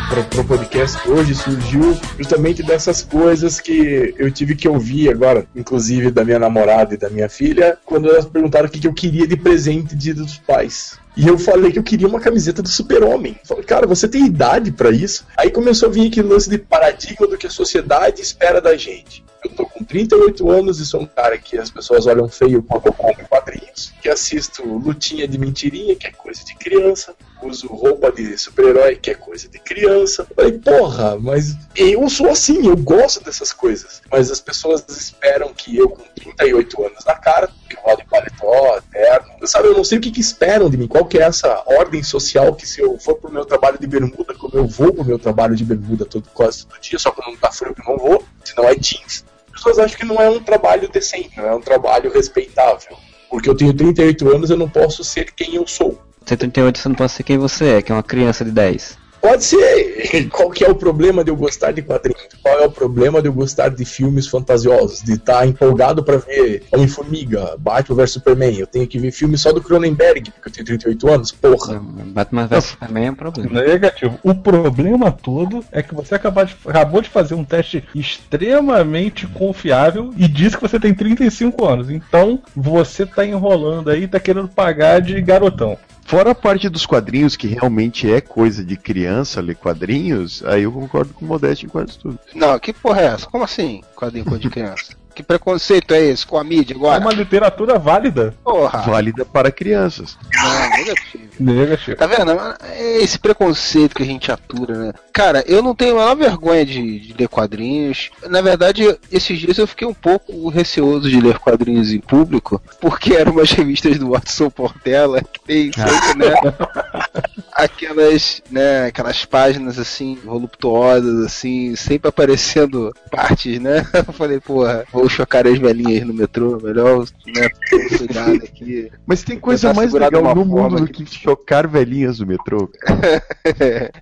pro, pro podcast hoje surgiu justamente dessas coisas que eu tive que ouvir agora, inclusive da minha namorada e da minha filha, quando elas perguntaram o que, que eu queria de presente dia dos pais. E eu falei que eu queria uma camiseta do super-homem. Falei, cara, você tem idade pra isso? Aí começou a vir aquele lance de paradigma do que a sociedade espera da gente. Eu tô com 38 anos e sou um cara que as pessoas olham feio quando eu compro quadrinhos, que assisto lutinha de mentirinha, que é coisa de criança, uso roupa de super-herói, que é coisa de criança. Falei, porra, mas eu sou assim, eu gosto dessas coisas. Mas as pessoas esperam que eu, com 38 anos na cara, eu rodo em paletó, terno, sabe, eu não sei o que, que esperam de mim, qual que é essa ordem social que se eu for pro meu trabalho de bermuda, como eu vou pro meu trabalho de bermuda todo, quase todo dia, só quando não tá frio que eu não vou, senão é jeans. As pessoas acham que não é um trabalho decente, não é um trabalho respeitável. Porque eu tenho 38 anos, eu não posso ser quem eu sou. Você 38 você não pode ser quem você é, que é uma criança de 10. Pode ser. Qual que é o problema de eu gostar de quadrinhos? Qual é o problema de eu gostar de filmes fantasiosos? De estar empolgado pra ver Homem-Formiga, Batman vs Superman? Eu tenho que ver filme só do Cronenberg, porque eu tenho 38 anos? Porra. Batman vs Superman é um problema. Negativo. O problema todo é que você acabou de, acabou de fazer um teste extremamente confiável e disse que você tem 35 anos. Então você tá enrolando aí, tá querendo pagar de garotão. Fora a parte dos quadrinhos, que realmente é coisa de criança ler quadrinhos, aí eu concordo com o Modeste em quase tudo. Não, que porra é essa? Como assim, quadrinho coisa de criança? que preconceito é esse com a mídia É agora? uma literatura válida. Porra. Válida para crianças. Não, negativo. Negativo. Tá vendo? É esse preconceito que a gente atura, né? Cara, eu não tenho a menor vergonha de, de ler quadrinhos. Na verdade, esses dias eu fiquei um pouco receoso de ler quadrinhos em público, porque eram umas revistas do Watson Portela, que tem sempre, né? Aquelas, né, aquelas páginas assim, voluptuosas, assim, sempre aparecendo partes, né? Eu falei, porra, vou chocar as velhinhas no metrô, melhor, né, cuidado aqui. Mas tem coisa mais legal no mundo do que chocar velhinhas no metrô.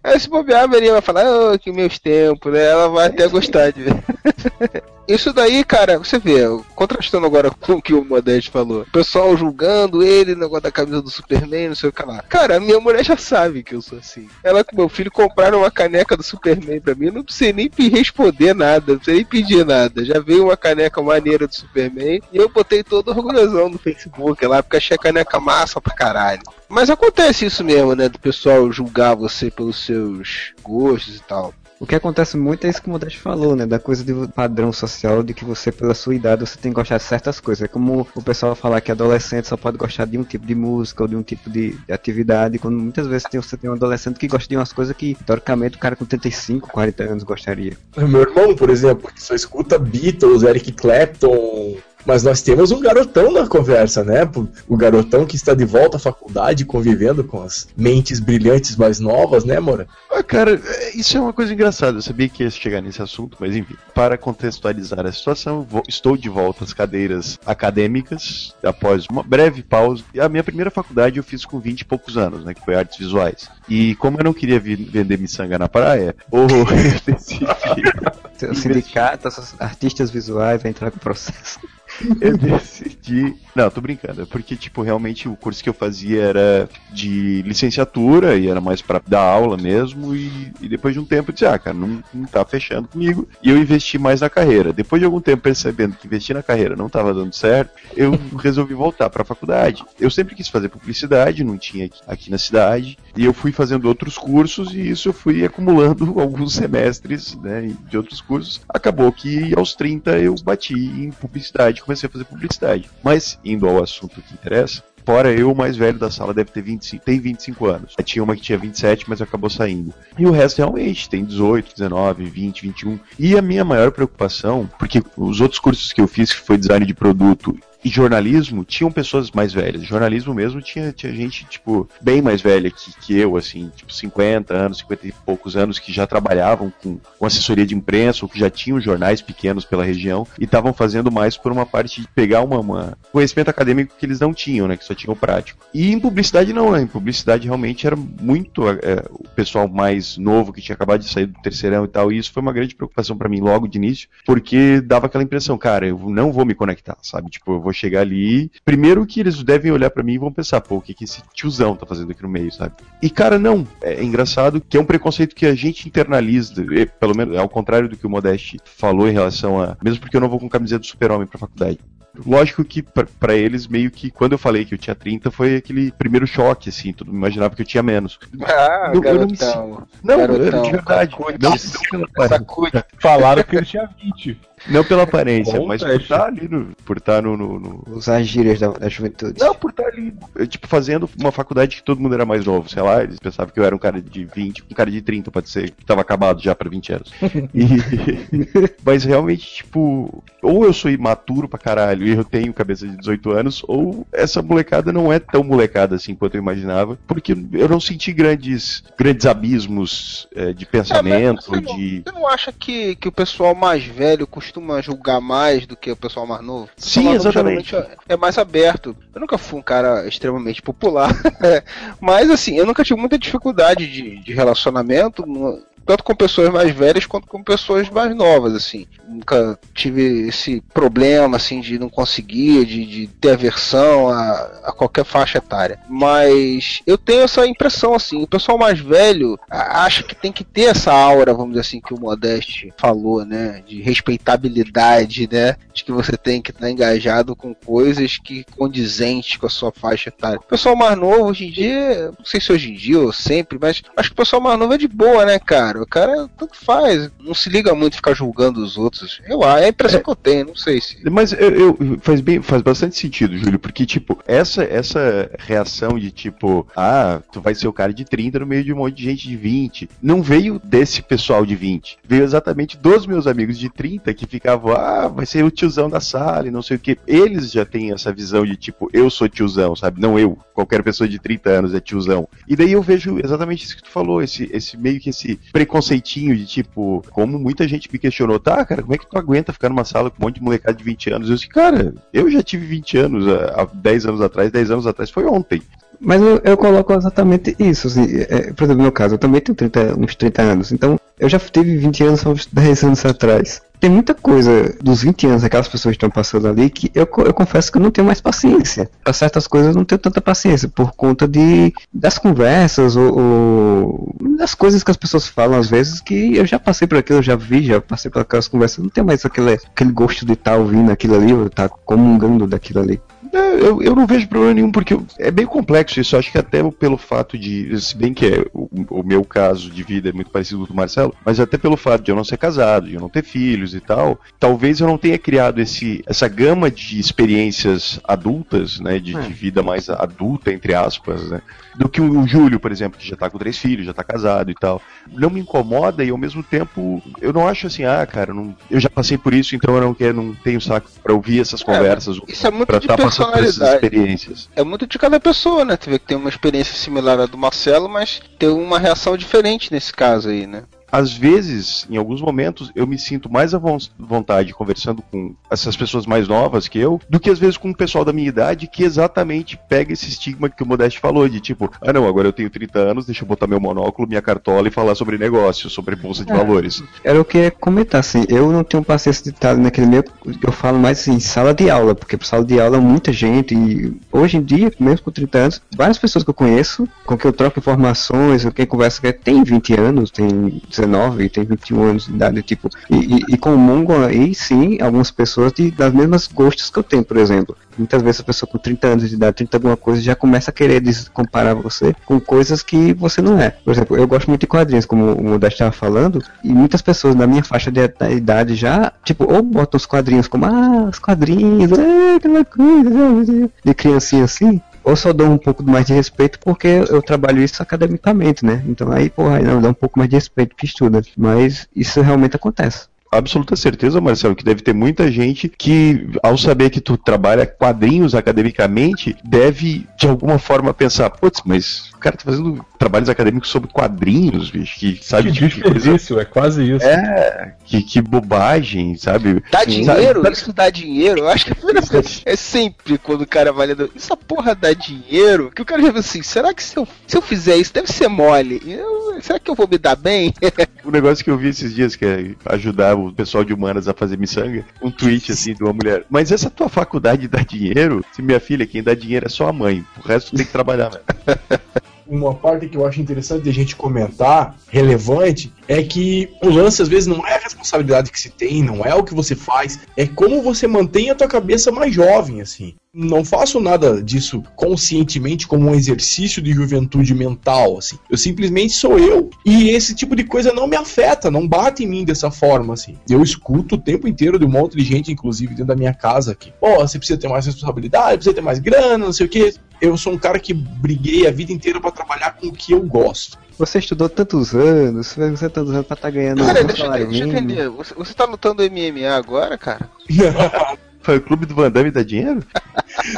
Aí se bobear, a velhinha vai falar, oh, que meus tempos, né? Ela vai até gostar de ver. Isso daí, cara, você vê, contrastando agora com o que o Modeste falou, o pessoal julgando ele, negócio da camisa do Superman, não sei o que lá. Cara, a minha mulher já sabe que eu sou assim. Ela com meu filho compraram uma caneca do Superman pra mim, eu não precisei nem responder nada, não precisei nem pedir nada. Já veio uma caneca maneira do Superman e eu botei todo orgulhosão no Facebook lá, porque achei a caneca massa pra caralho. Mas acontece isso mesmo, né? Do pessoal julgar você pelos seus gostos e tal. O que acontece muito é isso que o Modeste falou, né? Da coisa do padrão social de que você, pela sua idade, você tem que gostar de certas coisas. É como o pessoal falar que adolescente só pode gostar de um tipo de música ou de um tipo de, de atividade, quando muitas vezes tem, você tem um adolescente que gosta de umas coisas que, teoricamente, o cara com 35, 40 anos gostaria. Meu irmão, por exemplo, que só escuta Beatles, Eric Clapton. Mas nós temos um garotão na conversa, né? O garotão que está de volta à faculdade, convivendo com as mentes brilhantes mais novas, né, Mora? Ah, cara, isso é uma coisa engraçada. Eu sabia que ia chegar nesse assunto, mas enfim. Para contextualizar a situação, estou de volta às cadeiras acadêmicas, após uma breve pausa. E a minha primeira faculdade eu fiz com 20 e poucos anos, né? Que foi artes visuais. E como eu não queria vender miçanga na praia, ou eu decidi. O sindicato, artistas visuais vai entrar com processo. eu decidi. Não, tô brincando. é Porque, tipo, realmente o curso que eu fazia era de licenciatura e era mais pra dar aula mesmo. E, e depois de um tempo eu disse, ah, cara, não, não tá fechando comigo. E eu investi mais na carreira. Depois de algum tempo percebendo que investir na carreira não tava dando certo, eu resolvi voltar pra faculdade. Eu sempre quis fazer publicidade, não tinha aqui, aqui na cidade. E eu fui fazendo outros cursos e isso eu fui acumulando alguns semestres né, de outros cursos. Acabou que aos 30 eu bati em publicidade, comecei a fazer publicidade. Mas, indo ao assunto que interessa, fora eu, o mais velho da sala deve ter 25, tem 25 anos. Tinha uma que tinha 27, mas acabou saindo. E o resto realmente tem 18, 19, 20, 21. E a minha maior preocupação, porque os outros cursos que eu fiz, que foi design de produto e jornalismo tinham pessoas mais velhas. Jornalismo mesmo tinha, tinha gente, tipo, bem mais velha que, que eu, assim, tipo, 50 anos, 50 e poucos anos, que já trabalhavam com, com assessoria de imprensa, ou que já tinham jornais pequenos pela região, e estavam fazendo mais por uma parte de pegar uma, uma conhecimento acadêmico que eles não tinham, né? Que só tinham prático. E em publicidade não, né? Em publicidade realmente era muito é, o pessoal mais novo que tinha acabado de sair do terceirão e tal, e isso foi uma grande preocupação para mim logo de início, porque dava aquela impressão, cara, eu não vou me conectar, sabe? Tipo, eu vou chegar ali. Primeiro que eles devem olhar para mim e vão pensar, pô, o que, que esse tiozão tá fazendo aqui no meio, sabe? E, cara, não. É engraçado que é um preconceito que a gente internaliza, e, pelo menos ao contrário do que o Modeste falou em relação a. Mesmo porque eu não vou com camiseta do super-homem pra faculdade. Lógico que pra- pra eles, meio que quando eu falei que eu tinha 30, foi aquele primeiro choque, assim, todo mundo imaginava que eu tinha menos. Ah, Eu- eu não me garotão. Não, garotão, de verdade. sacude, Não, não sacude. Falaram que ele tinha 20. Não pela aparência, Bom mas por estar ali no. Por estar no, no- no- Usar as gírias da, da juventude. Não, por estar ali, eh, tipo, fazendo uma faculdade que todo mundo era mais novo, sei lá, eles pensavam que eu era um cara de 20, um cara de 30, pode ser, que tava acabado já pra 20 anos. E- Mas realmente, tipo, ou eu sou imaturo pra caralho e eu tenho cabeça de 18 anos, ou essa molecada não é tão molecada assim quanto eu imaginava, porque eu não senti grandes, grandes abismos eh, de pensamento, você não- de. Você não acha que, que o pessoal mais velho costuma julgar mais do que o pessoal mais novo? Sim, exatamente. geralmente É é mais aberto. Eu nunca fui um cara extremamente popular, mas assim, eu nunca tive muita dificuldade de, de relacionamento, tanto com pessoas mais velhas quanto com pessoas mais novas, assim. Nunca tive esse problema, assim, de não conseguir, de, de ter aversão a, a qualquer faixa etária. Mas eu tenho essa impressão, assim, o pessoal mais velho acha que tem que ter essa aura, vamos dizer assim, que o Modeste falou, né? De respeitabilidade, né? De que você tem que estar engajado com coisas que condizentes com a sua faixa etária. O pessoal mais novo, hoje em dia, não sei se hoje em dia ou sempre, mas acho que o pessoal mais novo é de boa, né, cara? O cara tanto faz, não se liga muito ficar julgando os outros. Eu acho, é a impressão que eu tenho, não sei se. Mas eu, eu- faz bem, faz bastante sentido, Júlio, porque tipo, essa essa reação de tipo, ah, tu vai ser o cara de 30 no meio de um monte de gente de 20, não veio desse pessoal de 20, veio exatamente dos meus amigos de 30 que ficavam, ah, vai ser o tiozão da sala e não sei o que. Eles já têm essa visão de tipo, eu sou tiozão, sabe? Não eu, qualquer pessoa de 30 anos é tiozão. E daí eu vejo exatamente isso que tu falou, esse, esse meio que esse preconceitinho de tipo, como muita gente me questionou, tá, cara, como é que tu aguenta ficar numa sala com um monte de molecada de 20 anos? Eu disse, cara, eu já tive 20 anos há, há 10 anos atrás, 10 anos atrás foi ontem. Mas eu, eu coloco exatamente isso. Assim, é, por exemplo, no meu caso, eu também tenho 30, uns 30 anos. Então, eu já tive 20 anos há uns 10 anos atrás. Tem muita coisa dos 20 anos, aquelas pessoas estão passando ali, que eu, eu confesso que eu não tenho mais paciência. Para certas coisas eu não tenho tanta paciência, por conta de das conversas ou, ou das coisas que as pessoas falam às vezes, que eu já passei por aquilo, eu já vi, já passei por aquelas conversas, não tenho mais aquele, aquele gosto de estar ouvindo aquilo ali, ou estar comungando daquilo ali. É, Eu, eu não vejo problema nenhum, porque é bem complexo isso. Acho que até pelo fato de. Se bem que é, o, o meu caso de vida é muito parecido com o do Marcelo, mas até pelo fato de eu não ser casado, de eu não ter filhos e tal, talvez eu não tenha criado esse, essa gama de experiências adultas, né? De, de vida mais adulta, entre aspas, né? Do que o, o Júlio, por exemplo, que já tá com três filhos, já tá casado e tal. Não me incomoda e ao mesmo tempo eu não acho assim, ah, cara, não, eu já passei por isso, então eu não quero, não tenho saco pra ouvir essas conversas. Isso é muito pra de tá passando experiências. É muito de cada pessoa, né? Tu vê que tem uma experiência similar à do Marcelo, mas tem uma reação diferente nesse caso aí, né? Às vezes, em alguns momentos, eu me sinto mais à von- vontade conversando com essas pessoas mais novas que eu, do que às vezes com o pessoal da minha idade que exatamente pega esse estigma que o Modeste falou, de tipo, ah não, agora eu tenho 30 anos, deixa eu botar meu monóculo, minha cartola e falar sobre negócio, sobre bolsa de É. valores. Era o que eu ia comentar, assim, eu não tenho paciência de estar naquele meio, eu falo mais assim, sala de aula, porque sala de aula é muita gente, e hoje em dia, mesmo com 30 anos, várias pessoas que eu conheço, com quem eu troco informações, com quem conversa, que tem 20 anos, tem 19, tem 21 anos de idade, tipo, e, e, e comungam aí, sim, algumas pessoas de, das mesmas gostos que eu tenho, por exemplo. Muitas vezes a pessoa com 30 anos de idade, 30 alguma coisa, já começa a querer comparar você com coisas que você não é. Por exemplo, eu gosto muito de quadrinhos, como o Modesto estava falando, e muitas pessoas na minha faixa de de idade já, tipo, ou botam os quadrinhos como, ah, os quadrinhos, ah, aquela coisa, de criancinha assim, ou só dou um pouco mais de respeito porque eu trabalho isso academicamente, né? Então aí, porra, aí não, dá um pouco mais de respeito que estuda. Mas isso realmente acontece. Absoluta certeza, Marcelo, que deve ter muita gente que, ao saber que tu trabalha quadrinhos academicamente, deve de alguma forma pensar, putz, mas o cara tá fazendo trabalhos acadêmicos sobre quadrinhos, bicho, que sabe Que que coisa. desperdício, é quase isso. É, que, que bobagem, sabe? Dá Sabe? dinheiro? Isso dá dinheiro? Eu acho que a primeira coisa é sempre quando o cara vai lendo. Essa porra dá dinheiro? Que o cara já vê assim, será que se eu, se eu fizer isso deve ser mole? Eu- será que eu vou me dar bem? O negócio que eu vi esses dias, que é ajudar o pessoal de humanas a fazer miçanga, um tweet assim de uma mulher. Mas essa tua faculdade dá dinheiro? Se minha filha, quem dá dinheiro é só a mãe. O resto tem que trabalhar, né? uma parte que eu acho interessante de a gente comentar, relevante, é que o lance às vezes não é a responsabilidade que se tem, não é o que você faz, é como você mantém a tua cabeça mais jovem, assim. Não faço nada disso conscientemente como um exercício de juventude mental, assim. Eu simplesmente sou eu e esse tipo de coisa não me afeta, não bate em mim dessa forma, assim. Eu escuto o tempo inteiro de um monte de gente, inclusive dentro da minha casa aqui. Pô, você precisa ter mais responsabilidade, precisa ter mais grana, não sei o quê. Eu sou um cara que briguei a vida inteira pra trabalhar com o que eu gosto. Você estudou tantos anos, você vai tantos anos pra estar ganhando Cara, um deixa, deixa eu entender. Você, você tá lutando MMA agora, cara? Foi o clube do Van Damme dá dinheiro?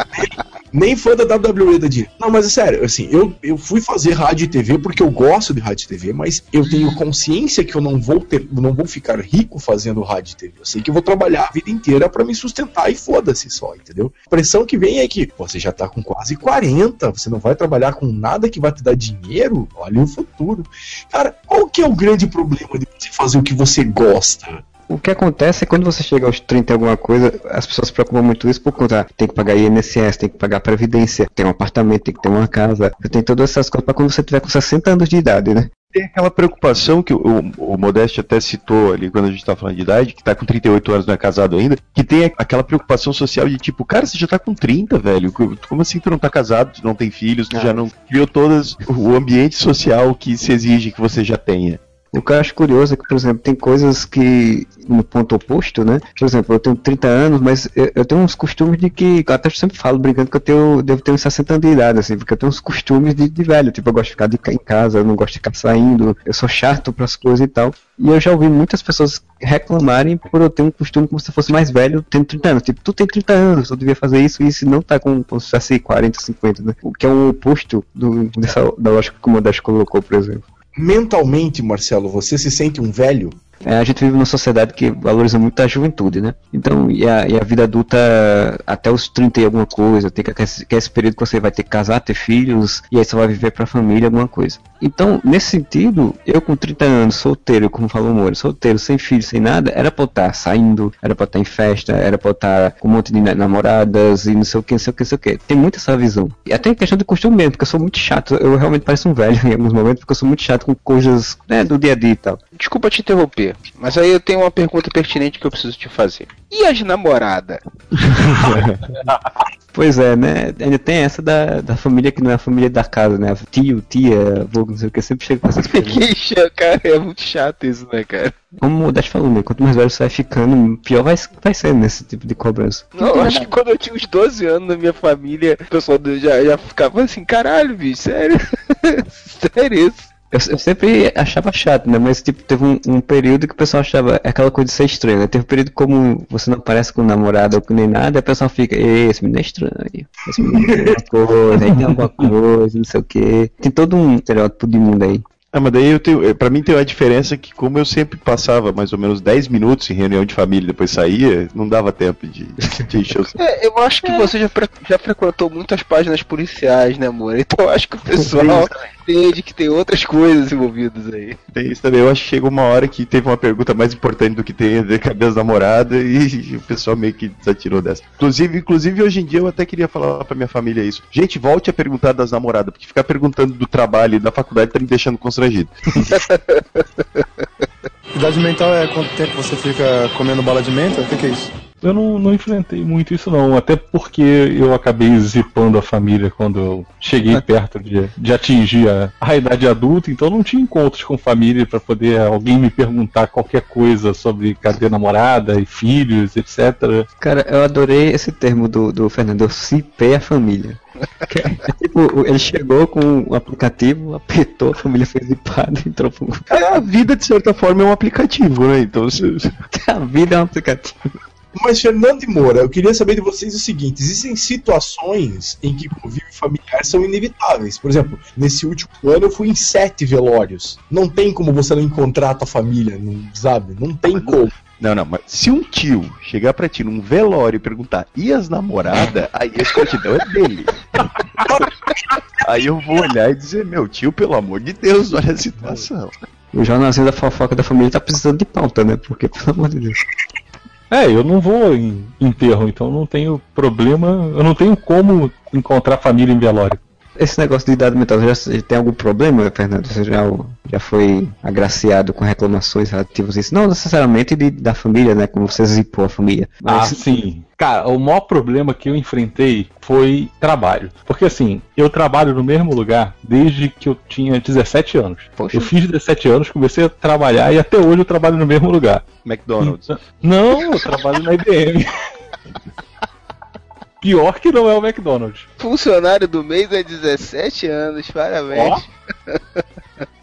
Nem fã da WWE da dinheiro. Não, mas é sério, assim, eu, eu fui fazer rádio e TV porque eu gosto de rádio e TV, mas eu tenho consciência que eu não vou ter, não vou ficar rico fazendo rádio e TV. Eu sei que eu vou trabalhar a vida inteira pra me sustentar e foda-se só, entendeu? A pressão que vem é que você já tá com quase 40, você não vai trabalhar com nada que vai te dar dinheiro? Olha o futuro. Cara, qual que é o grande problema de você fazer o que você gosta? O que acontece é quando você chega aos 30 e alguma coisa, as pessoas se preocupam muito isso por conta, ah, tem que pagar INSS, tem que pagar Previdência, tem um apartamento, tem que ter uma casa, tem todas essas coisas pra quando você tiver com 60 anos de idade, né? Tem aquela preocupação que o, o, o Modeste até citou ali quando a gente tá falando de idade, que tá com 38 anos, não é casado ainda, que tem aquela preocupação social de tipo, cara, você já tá com 30, velho. Como assim tu não tá casado, tu não tem filhos, tu já não criou todas o ambiente social que se exige que você já tenha. O que eu acho curioso é que, por exemplo, tem coisas que, no ponto oposto, né? Por exemplo, eu tenho 30 anos, mas eu, eu tenho uns costumes de que, eu até sempre falo brincando que eu tenho, devo ter uns 60 anos de idade, assim, porque eu tenho uns costumes de, de velho, tipo, eu gosto de ficar de, em casa, eu não gosto de ficar saindo, eu sou chato pras coisas e tal. E eu já ouvi muitas pessoas reclamarem por eu ter um costume como se eu fosse mais velho, tendo 30 anos. Tipo, tu tem 30 anos, eu devia fazer isso e isso e não tá com, como se fosse 40, 50, né? O que é um oposto do, dessa, da lógica que o Modesto colocou, por exemplo. Mentalmente, Marcelo, você se sente um velho? É, a gente vive numa sociedade que valoriza muito a juventude, né? Então, e a, e a vida adulta até os 30 e alguma coisa, tem que, que é esse período que você vai ter que casar, ter filhos, e aí você vai viver pra família, alguma coisa. Então, nesse sentido, eu com 30 anos, solteiro, como falou o Moro, solteiro, sem filho, sem nada, era pra eu estar saindo, era pra eu estar em festa, era pra eu estar com um monte de na- namoradas e não sei o que, não sei o que, não sei o que. Tem muito essa visão. E até em questão de costume mesmo, porque eu sou muito chato. Eu realmente pareço um velho em alguns momentos, porque eu sou muito chato com coisas né, do dia a dia e tal. Desculpa te interromper, mas aí eu tenho uma pergunta pertinente que eu preciso te fazer. E as namoradas? Pois é, né? Ainda tem essa da, da família que não é a família da casa, né? Tio, tia, avô, não sei o que, sempre chega com essas coisas. Cara, é muito chato isso, né, cara? Como o Modeste falou, né? Quanto mais velho você vai ficando, pior vai, vai ser nesse tipo de cobrança. Não, eu acho que quando eu tinha uns 12 anos na minha família, o pessoal já, já ficava assim, caralho, bicho, sério? sério isso? Eu, eu sempre achava chato, né? Mas tipo, teve um, um período que o pessoal achava aquela coisa de ser estranho, né? Teve um período como você não parece com namorado ou com nem nada, e o pessoal fica, "Ei, esse menino é estranho, esse menino tem alguma coisa, aí tem alguma coisa, não sei o que. Tem todo um estereótipo de mundo aí. Ah, mas daí eu tenho, eh, pra mim tem uma diferença que como eu sempre passava mais ou menos 10 minutos em reunião de família e depois saía, não dava tempo de, de encher o saco. É, eu acho que você já, fre- já frequentou muitas páginas policiais, né, amor? Então eu acho que o pessoal entende que tem outras coisas envolvidas aí. Tem isso também. Eu acho que chega uma hora que teve uma pergunta mais importante do que tem a ver com a minha namorada e o pessoal meio que desatirou dessa. Inclusive, inclusive, hoje em dia eu até queria falar pra minha família isso. Gente, volte a perguntar das namoradas, porque ficar perguntando do trabalho e da faculdade tá me deixando constrangido. Idade mental é quanto tempo você fica comendo bala de menta? O que, que é isso? Eu não, não enfrentei muito isso não, até porque eu acabei zipando a família quando eu cheguei perto de, de atingir a, a idade adulta, então não tinha encontros com família para poder alguém me perguntar qualquer coisa sobre cadê namorada e filhos, etc. Cara, eu adorei esse termo do, do Fernando, eu cipei a família. É, tipo, ele chegou com o aplicativo, apertou, a família fez zipada e entrou pro. A vida, de certa forma, é um aplicativo, né? Então, se- A vida é um aplicativo. Mas, Fernando e Moura, eu queria saber de vocês o seguinte: existem situações em que convívio familiar são inevitáveis. Por exemplo, nesse último ano eu fui em sete velórios. Não tem como você não encontrar a tua família, não, sabe? Não tem como. Não, não, mas se um tio chegar pra ti num velório e perguntar, e as namoradas? Aí a escrotidão é dele. Aí eu vou olhar e dizer, meu tio, pelo amor de Deus, olha a situação. O jornalzinho da fofoca da família tá precisando de pauta, né? Porque, pelo amor de Deus. É, eu não vou em enterro, então não tenho problema, eu não tenho como encontrar família em velório. Esse negócio de idade mental, já já tem algum problema, Fernando? Você já, já foi agraciado com reclamações relativas a isso? Não necessariamente de, da família, né? Como você zipou a família. Ah, Mas sim. Cara, o maior problema que eu enfrentei foi trabalho. Porque assim, eu trabalho no mesmo lugar desde que eu tinha 17 anos. Eu fiz 17 anos, comecei a trabalhar e até hoje eu trabalho no mesmo lugar. McDonald's. Não, eu trabalho na IBM. Pior que não é o McDonald's. Funcionário do mês é 17 anos, parabéns.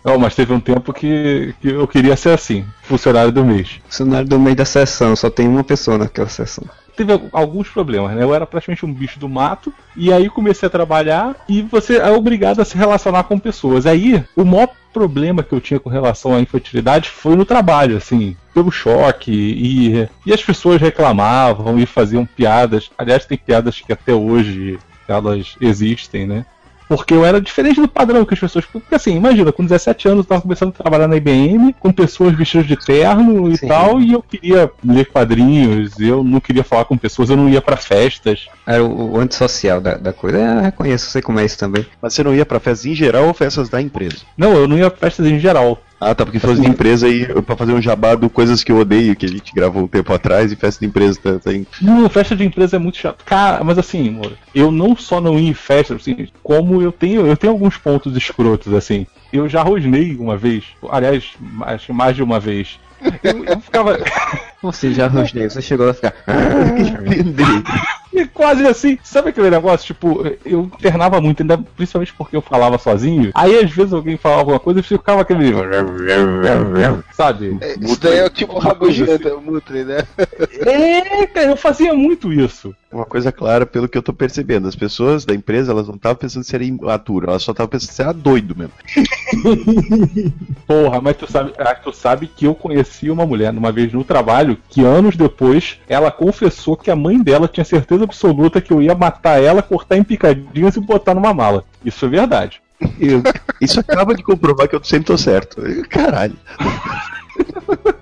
Não, mas teve um tempo que, que eu queria ser assim, funcionário do mês. funcionário do meio da sessão, só tem uma pessoa naquela sessão. Teve al- alguns problemas, né? Eu era praticamente um bicho do mato, e aí comecei a trabalhar e você é obrigado a se relacionar com pessoas. Aí, o maior problema que eu tinha com relação à infertilidade foi no trabalho, assim, pelo choque, e, e as pessoas reclamavam e faziam piadas. Aliás, tem piadas que até hoje elas existem, né? Porque eu era diferente do padrão que as pessoas. Porque assim, imagina, com 17 anos eu tava começando a trabalhar na IBM, com pessoas vestidas de terno e tal, e eu queria ler quadrinhos, eu não queria falar com pessoas, eu não ia pra festas. Era o, o antissocial da, da coisa. É, eu reconheço, sei como é isso também. Mas você não ia pra festas em geral ou festas da empresa? Não, eu não ia pra festas em geral. Ah, tá, porque fosse de empresa aí, pra fazer um jabá do Coisas que eu odeio, que a gente gravou um tempo atrás, e festa de empresa tá, tá. Não, festa de empresa é muito chato. Cara, mas assim, amor, eu não só não ia em festa, assim, como eu tenho, eu tenho alguns pontos escrotos, assim. Eu já rosnei uma vez, aliás, acho que mais de uma vez. Eu, eu ficava. Você já rosnei, você chegou a ficar. E quase assim, sabe aquele negócio? Tipo, eu internava muito, ainda, principalmente porque eu falava sozinho. Aí às vezes alguém falava alguma coisa e ficava aquele. Sabe? Isso daí é o tipo rabugento, é o Mutri, né? É, cara, eu fazia muito isso. uma coisa clara pelo que eu tô percebendo. As pessoas da empresa, elas não estavam pensando se era imaturo, elas só estavam pensando se era doido mesmo. Porra, mas tu sabe, ah, tu sabe que eu conheci uma mulher numa vez no trabalho que anos depois ela confessou que a mãe dela tinha certeza absoluta que eu ia matar ela, cortar em picadinhas e botar numa mala. Isso é verdade. Eu- isso acaba de comprovar que eu sempre tô certo. Caralho.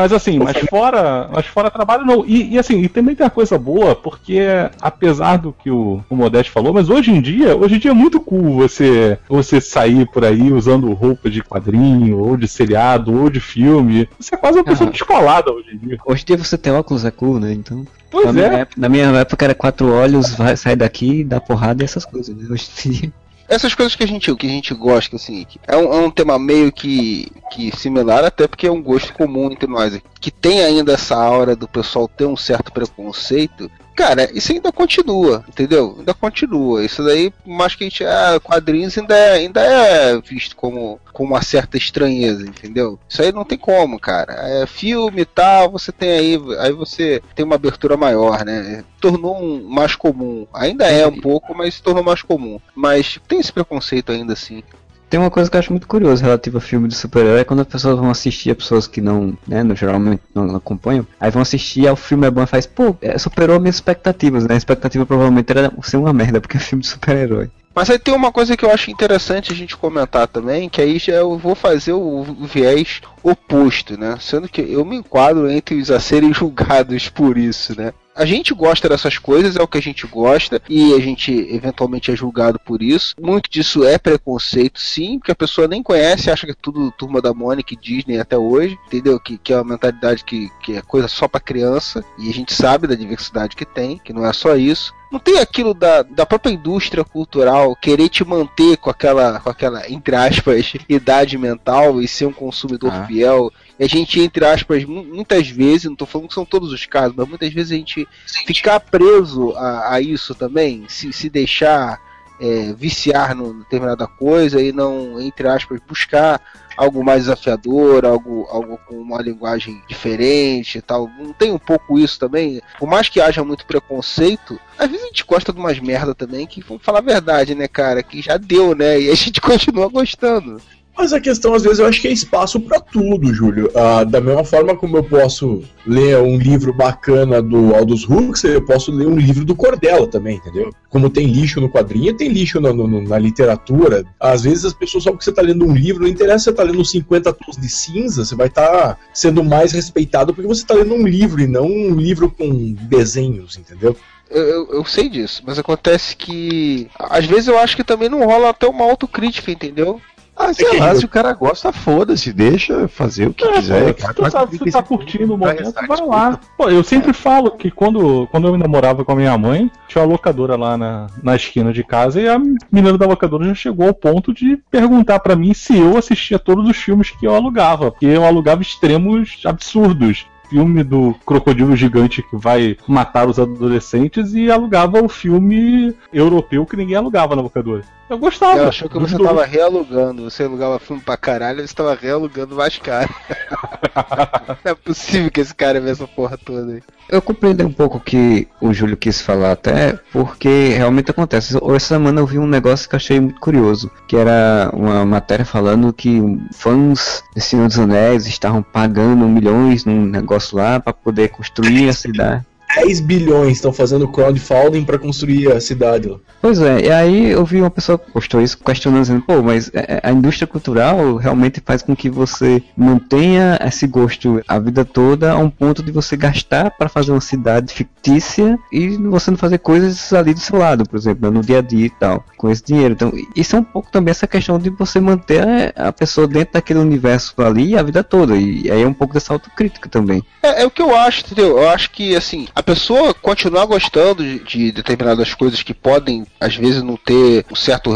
Mas assim, mas fora, mas fora trabalho não. E, e, assim, e também tem uma coisa boa, porque apesar do que o, o Modeste falou, mas hoje em dia, hoje em dia é muito cool você você sair por aí usando roupa de quadrinho, ou de seriado, ou de filme. Você é quase uma pessoa descolada hoje em dia. Hoje em dia você tem óculos é cool, né? Então. Pois na, é. Minha época, na minha época era quatro olhos, vai, sai daqui, dá porrada e essas coisas, né? Hoje em dia. Essas coisas que a gente, que a gente gosta, assim, é um, é um tema meio que, que similar, até porque é um gosto comum entre nós. Que tem ainda essa aura do pessoal ter um certo preconceito. Cara, isso ainda continua, entendeu? Ainda continua. Isso daí, mais que a gente. Ah, quadrinhos ainda é, ainda é visto como, com uma certa estranheza, entendeu? Isso aí não tem como, cara. É filme e tal, você tem aí. Aí você tem uma abertura maior, né? Tornou um mais comum. Ainda é um pouco, mas se tornou mais comum. Mas tem esse preconceito ainda assim. Tem uma coisa que eu acho muito curiosa relativa a filme de super-herói, é quando as pessoas vão assistir, as pessoas que não, né, no, geralmente não acompanham, aí vão assistir, aí o filme é bom e faz, pô, é, superou minhas expectativas, né? A expectativa provavelmente era ser uma merda, porque é filme de super-herói. Mas aí tem uma coisa que eu acho interessante a gente comentar também, que aí já eu vou fazer o viés oposto, né? Sendo que eu me enquadro entre os a serem julgados por isso, né? A gente gosta dessas coisas, é o que a gente gosta, e a gente eventualmente é julgado por isso. Muito disso é preconceito, sim, porque a pessoa nem conhece, acha que é tudo turma da Mônica e Disney até hoje, entendeu? Que, que é uma mentalidade que, que é coisa só pra criança, e a gente sabe da diversidade que tem, que não é só isso. Não tem aquilo da, da própria indústria cultural querer te manter com aquela, com aquela, entre aspas, idade mental e ser um consumidor Ah. fiel. E a gente, entre aspas, mu- muitas vezes, não tô falando que são todos os casos, mas muitas vezes a gente ficar preso a, a isso também, se, se deixar é, viciar no determinada coisa e não, entre aspas, buscar algo mais desafiador, algo, algo com uma linguagem diferente e tal. Não tem um pouco isso também? Por mais que haja muito preconceito, às vezes a gente gosta de umas merda também que, vamos falar a verdade, né, cara, que já deu, né, e a gente continua gostando. Mas a questão, às vezes, eu acho que é espaço pra tudo, Júlio. Ah, da mesma forma como eu posso ler um livro bacana do Aldous Huxley, eu posso ler um livro do Cordella também, entendeu? Como tem lixo no quadrinho, tem lixo na, no- na literatura. Às vezes as pessoas, só porque você tá lendo um livro, não interessa se você tá lendo 50 tons de cinza, você vai estar sendo mais respeitado porque você tá lendo um livro e não um livro com desenhos, entendeu? Eu, eu, eu sei disso, mas acontece que às vezes eu acho que também não rola até uma autocrítica, entendeu? Ah, sei lá, se o cara gosta, foda-se, deixa fazer o que quiser. Pô, se tu, tá, tu tá curtindo o momento, vai lá. Pô, eu sempre falo que quando, quando eu namorava com a minha mãe, tinha uma locadora lá na, na esquina de casa e a menina da locadora já chegou ao ponto de perguntar pra mim se eu assistia todos os filmes que eu alugava, porque eu alugava extremos absurdos. Filme do crocodilo gigante que vai matar os adolescentes e alugava o filme europeu que ninguém alugava na locadora. Eu gostava. Eu achou que você dois. tava realugando, você alugava filme pra caralho, você tava realugando mais caro. não é possível que esse cara vê essa porra toda aí. Eu compreendo um pouco o que o Júlio quis falar até, porque realmente acontece. Essa semana eu vi um negócio que eu achei muito curioso, que era uma matéria falando que fãs de Senhor dos Anéis estavam pagando milhões num negócio lá para poder construir a cidade. 10 bilhões estão fazendo crowdfunding pra construir a cidade lá. Pois é, e aí eu vi uma pessoa que postou isso questionando, dizendo, pô, mas é, a indústria cultural realmente faz com que você mantenha esse gosto a vida toda a um ponto de você gastar para fazer uma cidade fictícia e você não fazer coisas ali do seu lado, por exemplo, no dia a dia e tal, com esse dinheiro. Então, isso é um pouco também essa questão de você manter a- a pessoa dentro daquele universo ali a vida toda, e aí é um pouco dessa autocrítica também. É, é o que eu acho, entendeu? Eu acho que, assim, a pessoa continuar gostando de, de determinadas coisas que podem, às vezes, não ter um certo.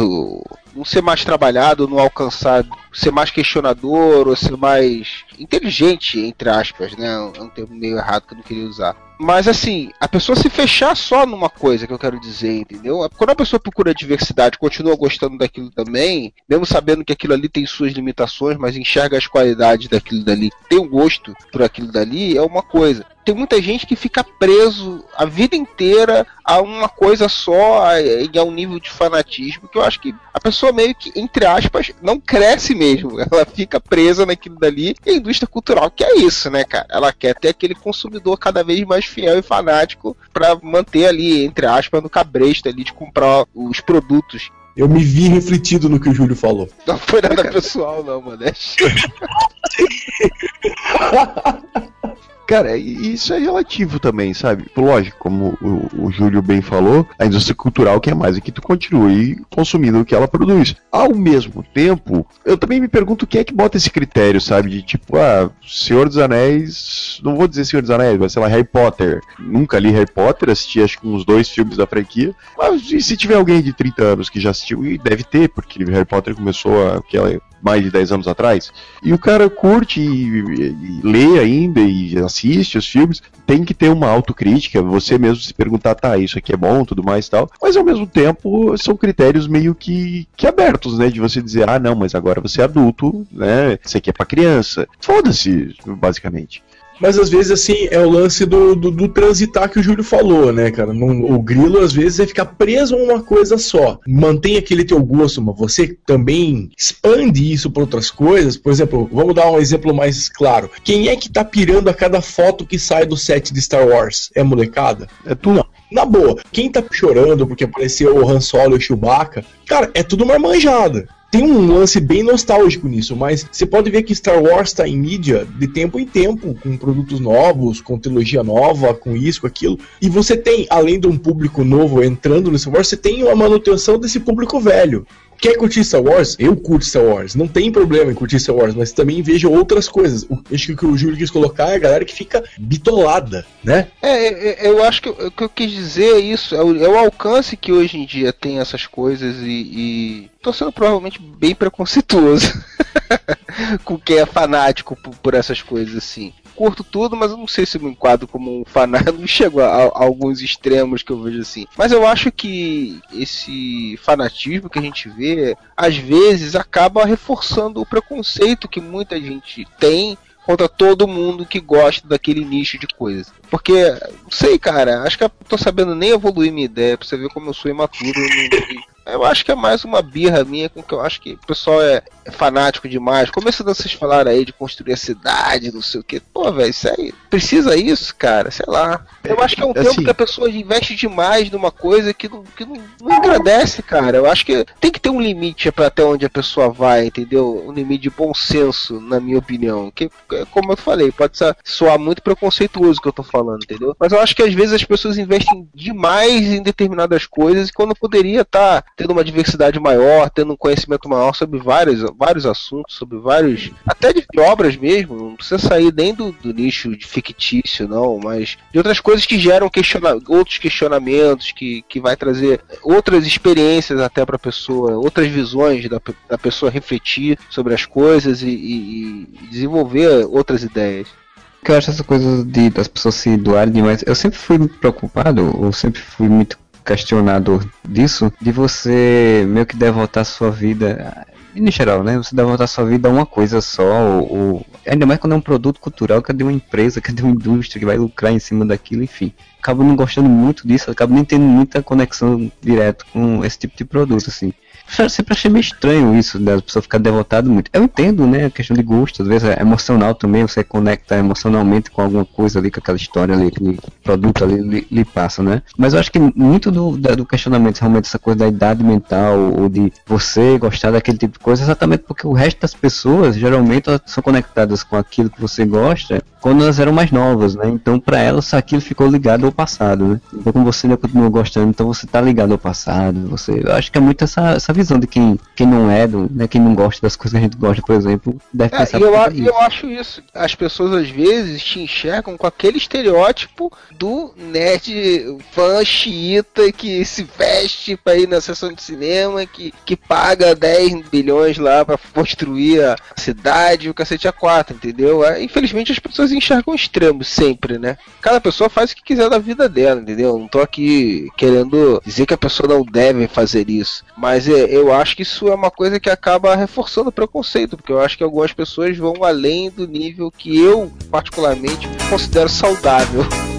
não ser mais trabalhado, não alcançar. ser mais questionador, ou ser mais inteligente, entre aspas, né? É um termo meio errado que eu não queria usar. Mas assim, a pessoa se fechar só numa coisa que eu quero dizer, entendeu? Quando a pessoa procura diversidade, continua gostando daquilo também, mesmo sabendo que aquilo ali tem suas limitações, mas enxerga as qualidades daquilo dali, tem um gosto por aquilo dali, é uma coisa. tem muita gente que fica preso a vida inteira a uma coisa só e a um nível de fanatismo que eu acho que a pessoa meio que, entre aspas, não cresce mesmo. Ela fica presa naquilo dali. E a indústria cultural que é isso, né, cara? Ela quer ter aquele consumidor cada vez mais fiel e fanático para manter ali, entre aspas, no cabresto ali de comprar os produtos eu me vi refletido no que o Júlio falou. Não foi nada pessoal, não, Modeste. Cara, isso é relativo também, sabe? Lógico, como o, o, Júlio bem falou, a indústria cultural quer mais é que tu continue consumindo o que ela produz. Ao mesmo tempo, eu também me pergunto quem é que bota esse critério, sabe? De tipo, ah, Senhor dos Anéis, não vou dizer Senhor dos Anéis, mas sei lá, Harry Potter. Nunca li Harry Potter, assisti acho que uns dois filmes da franquia. Mas e se tiver alguém de 30 anos que já assistiu, e deve ter, porque Harry Potter começou a, mais de 10 anos atrás. E o cara curte e, e, lê ainda e assiste os filmes. Tem que ter uma autocrítica, você mesmo se perguntar, tá, isso aqui é bom, tudo mais e tal. Mas ao mesmo tempo são critérios meio que, que abertos, né? De você dizer, ah, não, mas agora você é adulto, né? Isso aqui é pra criança. Foda-se, basicamente. Mas às vezes, assim, é o lance do, do, do transitar que o Júlio falou, né, cara? o grilo, às vezes, é ficar preso a uma coisa só. Mantém aquele teu gosto, mas você também expande isso para outras coisas. Por exemplo, vamos dar um exemplo mais claro. Quem é que tá pirando a cada foto que sai do set de Star Wars? É molecada? É tu. Não. Na boa, quem tá chorando porque apareceu o Han Solo e o Chewbacca, cara, é tudo uma manjada tem um lance bem nostálgico nisso, mas você pode ver que Star Wars está em mídia de tempo em tempo, com produtos novos, com trilogia nova, com isso, com aquilo. E você tem, além de um público novo entrando no Star Wars, você tem uma manutenção desse público velho. Quer curtir Star Wars? Eu curto Star Wars. Não tem problema em curtir Star Wars, mas também vejo outras coisas. O, acho que o que o Júlio quis colocar é a galera que fica bitolada, né? É, é, é eu acho que o que eu quis dizer é isso. É o, é o, alcance que hoje em dia tem essas coisas e. e... Tô sendo provavelmente bem preconceituoso com quem é fanático por, por essas coisas assim curto tudo, mas eu não sei se eu me enquadro como um fanático. Não chego a, a, alguns extremos que eu vejo assim. Mas eu acho que esse fanatismo que a gente vê, às vezes, acaba reforçando o preconceito que muita gente tem contra todo mundo que gosta daquele nicho de coisa. Porque, não sei, cara, acho que eu tô sabendo nem evoluir minha ideia, pra você ver como eu sou imaturo. Eu acho que é mais uma birra minha com que eu acho que o pessoal é, é fanático demais. Começando a vocês falar aí de construir a cidade, não sei o que. Pô, velho, isso aí. Precisa isso, cara? Sei lá. Eu acho que é um é tempo assim, que a pessoa investe demais numa coisa que não, que não, não agradece, cara. Eu acho que tem que ter um limite para até onde a pessoa vai, entendeu? Um limite de bom senso, na minha opinião. Que, como eu falei, pode soar muito preconceituoso o que eu tô falando, entendeu? Mas eu acho que às vezes as pessoas investem demais em determinadas coisas quando poderia estar. Tá tendo uma diversidade maior, tendo um conhecimento maior sobre vários, vários assuntos, sobre vários. até de obras mesmo, não precisa sair nem do, do nicho de fictício, não, mas de outras coisas que geram questiona outros questionamentos, que, que vai trazer outras experiências até para a pessoa, outras visões da, da pessoa refletir sobre as coisas e, e, e desenvolver outras ideias que eu acho essa coisa de das pessoas se doarem demais. Eu sempre fui preocupado, ou sempre fui muito questionador disso, de você meio que devotar sua vida em geral, né? Você devotar sua vida a uma coisa só, ou, ou, ainda mais quando é um produto cultural que é de uma empresa, que é de uma indústria que vai lucrar em cima daquilo, enfim. Acabo não gostando muito disso, acabo nem tendo muita conexão direto com esse tipo de produto, assim. Eu sempre achei meio estranho isso, da né, pessoa ficar devotado muito. Eu entendo, né, a questão de gosto, às vezes é emocional também, você conecta emocionalmente com alguma coisa ali, com aquela história ali, aquele produto ali lhe, lhe passa, né? Mas eu acho que muito do, do questionamento, realmente, essa coisa da idade mental, ou de você gostar daquele tipo de coisa, é exatamente porque o resto das pessoas, geralmente, são conectadas com aquilo que você gosta quando elas eram mais novas, né? Então, para elas, aquilo ficou ligado ao passado, né? Então, como você ainda continua gostando, então você tá ligado ao passado, você... Eu acho que é muito essa, essa visão de quem, quem não é, do, né, quem não gosta das coisas que a gente gosta, por exemplo, deve é, pensar eu, a, eu acho isso. As pessoas às vezes te enxergam com aquele estereótipo do nerd fã xiita que se veste para ir na sessão de cinema, que, que paga 10 bilhões lá para construir a cidade, o cacete a 4, entendeu? É, infelizmente as pessoas enxergam extremos sempre, né? Cada pessoa faz o que quiser da vida dela, entendeu? Não tô aqui querendo dizer que a pessoa não deve fazer isso. Mas é, eu acho que isso é uma coisa que acaba reforçando o preconceito, porque eu acho que algumas pessoas vão além do nível que eu, particularmente, considero saudável.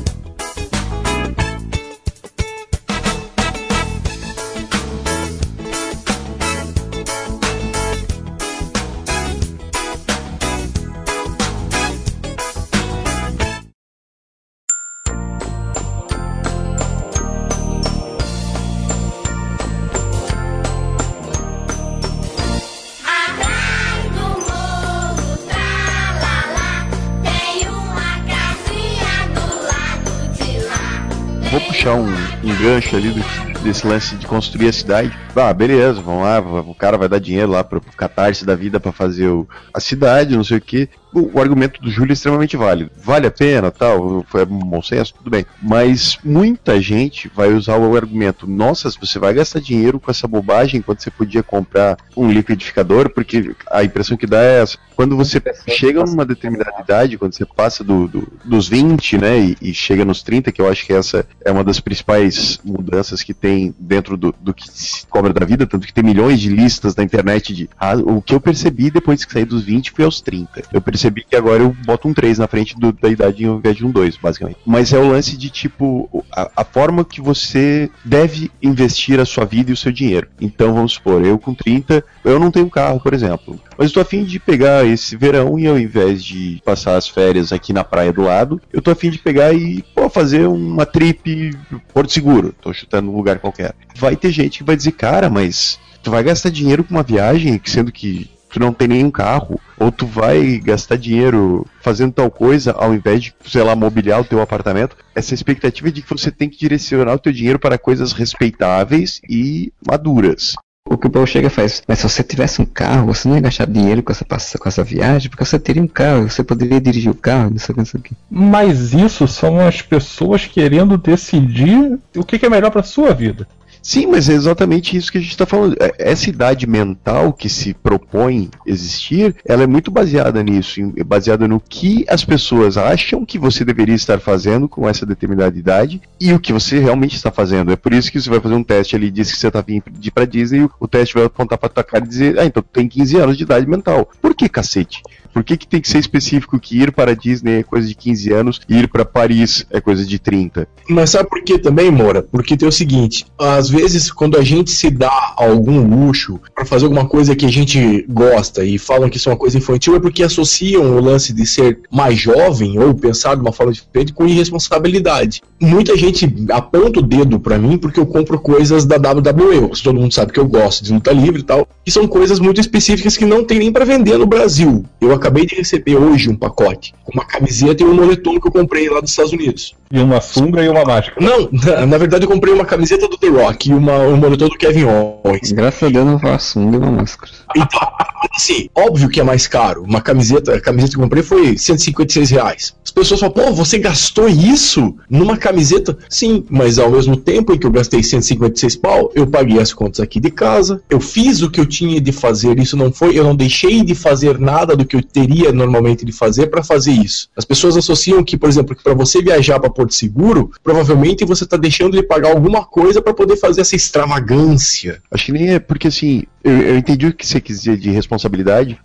ali do- desse lance de construir a cidade. Ah, beleza, vamos lá, o cara vai dar dinheiro lá pro catarse da vida pra fazer o- a cidade, não sei o que. O, argumento do Júlio é extremamente válido. Vale a pena, tal, foi bom senso, tudo bem. Mas muita gente vai usar o argumento, nossa, você vai gastar dinheiro com essa bobagem quando você podia comprar um liquidificador, porque a impressão que dá é essa. Quando você chega numa determinada idade, quando você passa do, do- dos 20, né, e, e chega nos 30, que eu acho que essa é uma das principais mudanças que tem dentro do, do que se cobra da vida, tanto que tem milhões de listas na internet de ah, o que eu percebi depois que saí dos 20 foi aos 30. Eu percebi que agora eu boto um 3 na frente do- da idade ao invés de um 2, basicamente. Mas é o lance de tipo a, a forma que você deve investir a sua vida e o seu dinheiro. Então vamos supor, eu com 30, eu não tenho carro, por exemplo. Mas eu tô afim de pegar esse verão e ao invés de passar as férias aqui na praia do lado, eu tô afim de pegar e pô, fazer uma trip Porto Seguro. Tô chutando um lugar qualquer. Vai ter gente que vai dizer, cara, mas tu vai gastar dinheiro com uma viagem, sendo que tu não tem nenhum carro, ou tu vai gastar dinheiro fazendo tal coisa ao invés de, sei lá, mobiliar o teu apartamento. Essa expectativa de que você tem que direcionar o teu dinheiro para coisas respeitáveis e maduras. O que o Paulo chega e faz, mas se você tivesse um carro, você não ia gastar dinheiro com essa, com essa viagem, porque você teria um carro, você poderia dirigir o carro, não sei o que, não sei o que. Mas isso são as pessoas querendo decidir o que, que é melhor pra sua vida. Sim, mas é exatamente isso que a gente está falando. É- Essa idade mental que se propõe existir, ela é muito baseada nisso, baseada no que as pessoas acham que você deveria estar fazendo com essa determinada idade e o que você realmente está fazendo. É por isso que você vai fazer um teste ali diz que você está vindo pra Disney, o- teste vai apontar pra tua cara e dizer, ah, então tu tem 15 anos de idade mental. Por que cacete? Por que, que tem que ser específico que ir para a Disney é coisa de 15 anos e ir para Paris é coisa de 30? Mas sabe por que também, Moura? Porque tem o seguinte: às vezes, quando a gente se dá algum luxo pra fazer alguma coisa que a gente gosta e falam que isso é uma coisa infantil, é porque associam o lance de ser mais jovem ou pensar de uma forma diferente com irresponsabilidade. Muita gente aponta o dedo pra mim porque eu compro coisas da WWE. Todo mundo sabe que eu gosto de luta livre e tal. E são coisas muito específicas que não tem nem pra vender no Brasil. Eu acabei de receber hoje um pacote com uma camiseta e um moletom que eu comprei lá dos Estados Unidos. E uma sunga e uma máscara. Não, na, na verdade eu comprei uma camiseta do The Rock e uma, um monitor do Kevin Owens. Graças a Deus não foi a sunga e uma máscara. Então, assim, óbvio que é mais caro. Uma camiseta, a camiseta que eu comprei foi 156 reais. As pessoas falam, pô, você gastou isso numa camiseta? Sim, mas ao mesmo tempo em que eu gastei 156 pau, eu paguei as contas aqui de casa, eu fiz o que eu tinha de fazer, isso não foi, eu não deixei de fazer nada do que eu teria normalmente de fazer para fazer isso. As pessoas associam que, por exemplo, que para você viajar para Porto Seguro, provavelmente você está deixando de pagar alguma coisa para poder fazer essa extravagância. Acho que nem é porque assim, eu, eu entendi o que você quis dizer de responsabilidade,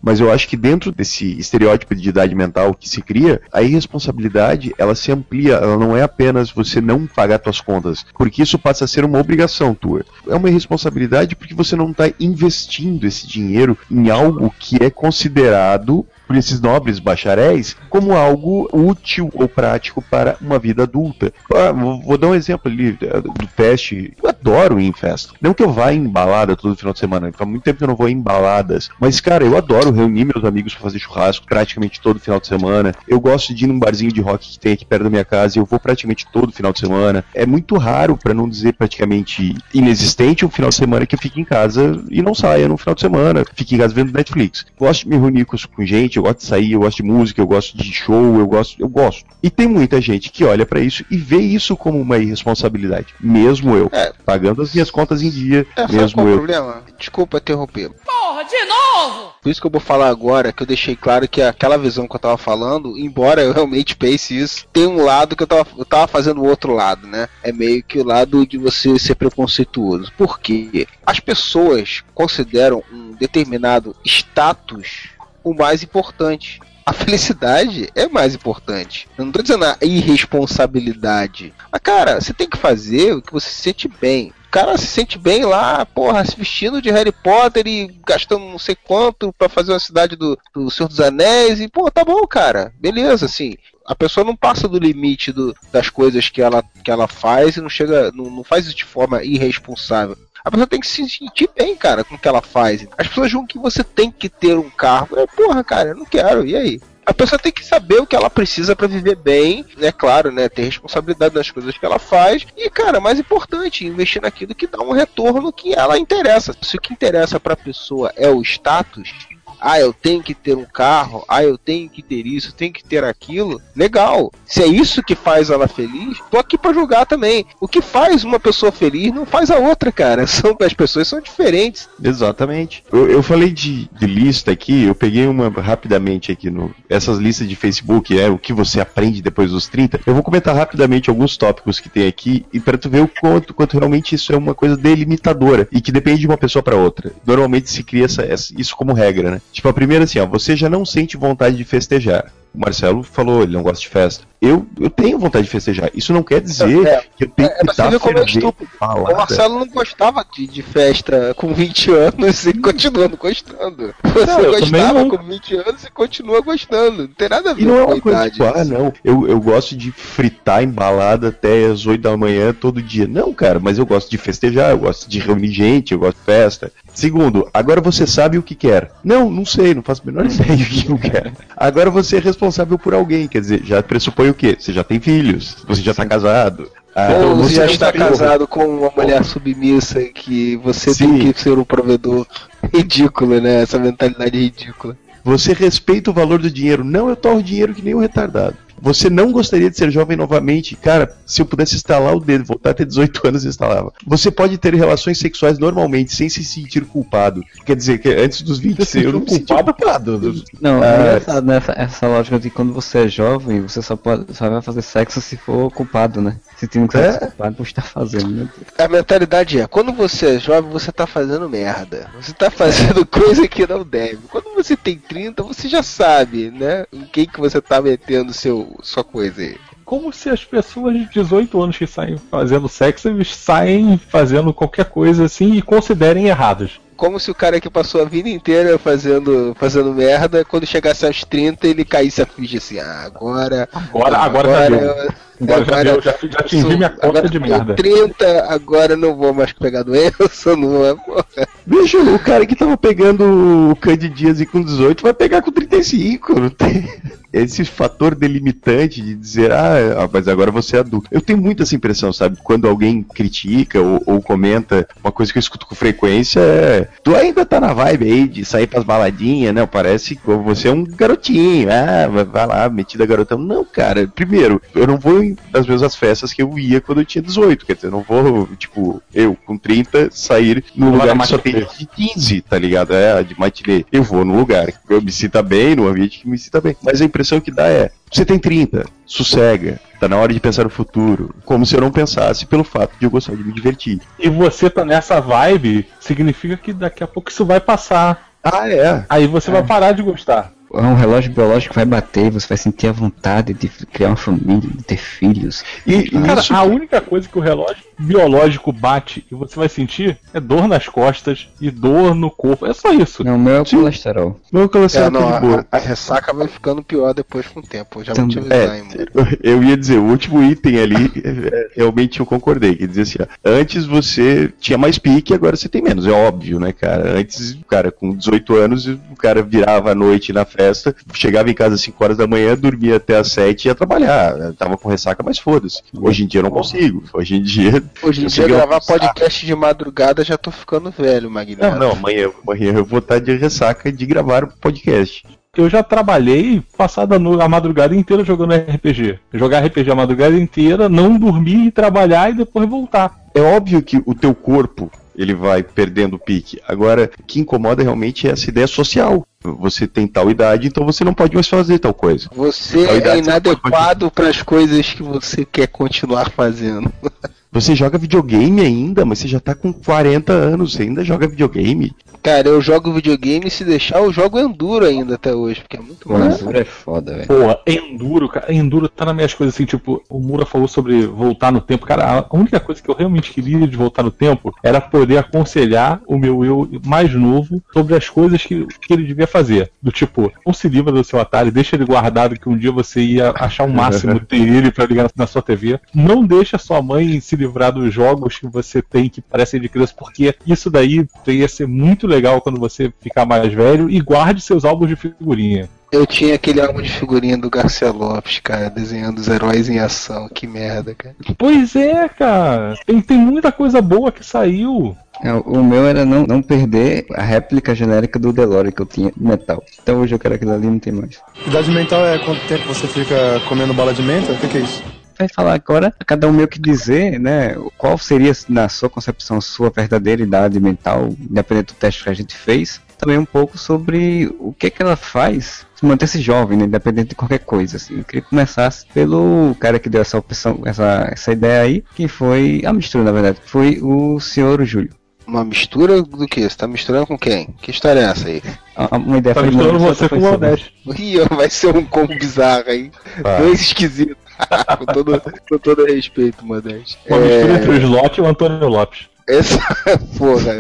mas eu acho que dentro desse estereótipo de idade mental que se cria, a irresponsabilidade ela se amplia, ela não é apenas você não pagar suas contas, porque isso passa a ser uma obrigação tua. É uma irresponsabilidade porque você não está investindo esse dinheiro em algo que é considerado por esses nobres bacharéis como algo útil ou prático para uma vida adulta. Ah, vou, dar um exemplo ali eh, do teste. Eu adoro ir em festa. Não que eu vá em balada todo final de semana. Faz muito tempo que eu não vou em baladas. Mas, cara, eu adoro reunir meus amigos para fazer churrasco praticamente todo final de semana. Eu gosto de ir num barzinho de rock que tem aqui perto da minha casa e eu vou praticamente todo final de semana. É muito raro, para não dizer praticamente inexistente, um final de semana que eu fique em casa e não saia no final de semana. Fique em casa vendo Netflix. Gosto de me reunir com, com gente, eu gosto de sair, eu gosto de música, eu gosto de show, eu gosto, eu gosto. E tem muita gente que olha para isso e vê isso como uma irresponsabilidade. Mesmo eu, pagando as minhas contas em dia, É, mesmo qual é o eu. problema? Desculpa interromper. Porra, Porra, de novo! Por isso que eu vou falar agora, que eu deixei claro que aquela visão que eu tava falando, embora eu realmente pense isso, tem um lado que eu tava, eu tava fazendo o outro lado, né? É meio que o lado de você ser preconceituoso. Por quê? As pessoas consideram um determinado status o mais importante. A felicidade é mais importante. Eu não tô dizendo a irresponsabilidade. Mas, cara, você tem que fazer o que você se sente bem. O cara se sente bem lá, porra, se vestindo de Harry Potter e gastando não sei quanto pra fazer uma cidade do, do Senhor dos Anéis. E, pô, tá bom, cara. Beleza, assim. A pessoa não passa do limite do, das coisas que ela, que ela faz e não chega. Não, não faz isso de forma irresponsável. A pessoa tem que se sentir bem, cara, com o que ela faz. As pessoas julgam que você tem que ter um carro. É, porra, cara, eu não quero. E aí? A pessoa tem que saber o que ela precisa para viver bem, é claro, né? Ter responsabilidade nas coisas que ela faz. E, cara, mais importante, investir naquilo que dá um retorno que ela interessa. Se o que interessa pra pessoa é o status, ah, eu tenho que ter um carro, ah, eu tenho que ter isso, tenho que ter aquilo. Legal. Se é isso que faz ela feliz, tô aqui para julgar também. O que faz uma pessoa feliz não faz a outra, cara. São, as pessoas são diferentes. Exatamente. Eu, eu falei de, de lista aqui, eu peguei uma rapidamente aqui no. Essas listas de Facebook, é o que você aprende depois dos 30. Eu vou comentar rapidamente alguns tópicos que tem aqui e para tu ver o quanto, quanto realmente isso é uma coisa delimitadora e que depende de uma pessoa para outra. Normalmente se cria essa, essa, isso como regra, né? Tipo, a primeira assim, ó, você já não sente vontade de festejar. O Marcelo falou, ele não gosta de festa. Eu, eu tenho vontade de festejar. Isso não quer dizer É, que eu tenho É que pra você estar como é. O Marcelo não gostava de, de festa com 20 anos e continua não gostando. Você Não, gostava com 20 anos e continua gostando. Não tem nada a ver E não é uma coisa idade. tipo, ah, não, eu, eu gosto de fritar embalada até as 8 da manhã todo dia. Não, cara, mas eu gosto de festejar, eu gosto de reunir gente, eu gosto de festa. Segundo, agora você sabe o que quer. Não, não sei, não faço a menor ideia do que eu quero. Agora você é responsável por alguém, quer dizer, já pressupõe o quê? Você já tem filhos, você já tá casado. Ah, Ou você você já está tem- casado com uma mulher submissa que você Sim. tem que ser um provedor. Ridículo, né? Essa mentalidade ridícula. Você respeita o valor do dinheiro. Não, eu torro dinheiro que nem um retardado. Você não gostaria de ser jovem novamente? Cara, se eu pudesse instalar o dedo, voltar a ter 18 anos, eu instalava. Você pode ter relações sexuais normalmente, sem se sentir culpado. Quer dizer, que antes dos 20, Você eu não me sentia culpado. Não, Ah, é engraçado, né? Essa, essa lógica de quando você é jovem, você só, pode, só vai fazer sexo se for culpado, né? Se tem que É. ser culpado por estar fazendo, né? A mentalidade é, quando você é jovem, você tá fazendo merda. Você tá fazendo coisa que não deve. Quando você tem 30, você já sabe, né? Em quem que você tá metendo seu, sua coisa aí. Como se as pessoas de 18 anos que saem fazendo sexo, saem fazendo qualquer coisa assim e considerem errados. Como se o cara que passou a vida inteira fazendo, fazendo merda, quando chegasse aos 30, ele caísse a ficha assim, ah, agora. Agora- agora já deu. Agora já deu, já- já atingi sou- minha cota de merda. 30, agora não vou mais pegar doença, não é, porra. Bicho, o cara que tava pegando o Candidias com 18 vai pegar com 35, não tem. Esse fator delimitante de dizer, ah, mas agora você é adulto. Eu tenho muito essa impressão, sabe? Quando alguém critica ou, ou comenta, uma coisa que eu escuto com frequência é: tu ainda tá na vibe aí de sair pras baladinhas, né? Parece que você é um garotinho, ah, vai lá, metida garotão. Não, cara, primeiro, eu não vou nas mesmas festas que eu ia quando eu tinha 18, quer dizer, eu não vou, tipo, eu com 30 sair num Não lugar que só tem de 15, tá ligado? É, de matinê. Eu vou num lugar que eu me sinta bem, num ambiente que me sinta bem. Mas a impressão que dá é, você tem 30, sossega, tá na hora de pensar no futuro. Como se eu não pensasse pelo fato de eu gostar de me divertir. E você tá nessa vibe, significa que daqui a pouco isso vai passar. Ah, é. Aí você vai parar de gostar. É um relógio biológico que vai bater, você vai sentir a vontade de criar uma família, de ter filhos. E, Cara, a única coisa que o relógio biológico bate e você vai sentir é dor nas costas e dor no corpo. É só isso. Não, o meu é o colesterol. Meu colesterol É, não, tá de boa. a, a ressaca vai ficando pior depois com o tempo. Eu já vou te Também. avisar, É, hein, mano. eu ia dizer, o último item ali, é, realmente eu concordei. Quer dizer assim, ó, antes você tinha mais pique, agora você tem menos. É óbvio, né, cara? Antes, o cara com 18 anos, o cara virava à noite na festa, chegava em casa às 5 horas da manhã, dormia até às 7 e ia trabalhar. Eu Tava com ressaca, mas foda-se. Hoje em dia eu não consigo. Hoje em dia. Hoje em dia, gravar almoçar. podcast de madrugada já tô ficando velho, Magneto. Não, não, amanhã, amanhã eu vou estar de ressaca de gravar o podcast. Eu já trabalhei passada no- a madrugada inteira jogando RPG. Jogar RPG a madrugada inteira, não dormir e trabalhar e depois voltar. É óbvio que o teu corpo ele vai perdendo o pique. Agora, o que incomoda realmente é essa ideia social. Você tem tal idade, então você não pode mais fazer tal coisa. Você Tal é idade, pode inadequado para as coisas que você quer continuar fazendo. Você joga videogame ainda, mas você já tá com 40 anos, você ainda joga videogame. Cara, eu jogo videogame se deixar, eu jogo Enduro ainda até hoje, porque é muito massa. é foda, velho. Porra, Enduro, cara, Enduro tá nas minhas coisas assim, tipo, o Mura falou sobre voltar no tempo. Cara, a única coisa que eu realmente queria de voltar no tempo era poder aconselhar o meu eu mais novo sobre as coisas que, que ele devia fazer. Do tipo, não se livra do seu Atari, deixa ele guardado que um dia você ia achar o máximo ter ele pra ligar na sua TV. Não deixa sua mãe se livrar dos jogos que você tem que parecem de criança, porque isso daí ia ser muito legal quando você ficar mais velho e guarde seus álbuns de figurinha. Eu tinha aquele álbum de figurinha do Garcia Lopes, cara, desenhando os heróis em ação. Que merda, cara. Pois é, cara. Tem, tem muita coisa boa que saiu. É, o meu era não, não perder a réplica genérica do DeLorean que eu tinha metal. Então hoje eu quero aquilo ali não tem mais. Idade mental é quanto tempo você fica comendo bala de menta? O que, que é isso? vai falar agora, cada um meio que dizer, né, qual seria, na sua concepção, sua verdadeira idade mental, independente do teste que a gente fez, também um pouco sobre o que que ela faz se manter-se jovem, né, independente de qualquer coisa, assim. Eu queria que começasse pelo cara que deu essa opção, essa, essa ideia aí, que foi, a mistura, na verdade, foi o senhor Júlio. Uma mistura do que? Você tá misturando com quem? Que história é essa aí? A- Uma ideia Tá foi misturando você com foi o sua. Nordeste. Ih, vai ser um combo bizarro aí. Vai. Dois esquisitos. com, todo, com todo respeito, Modeste. Uma mistura entre o Slot e o Antônio Lopes. Essa, porra,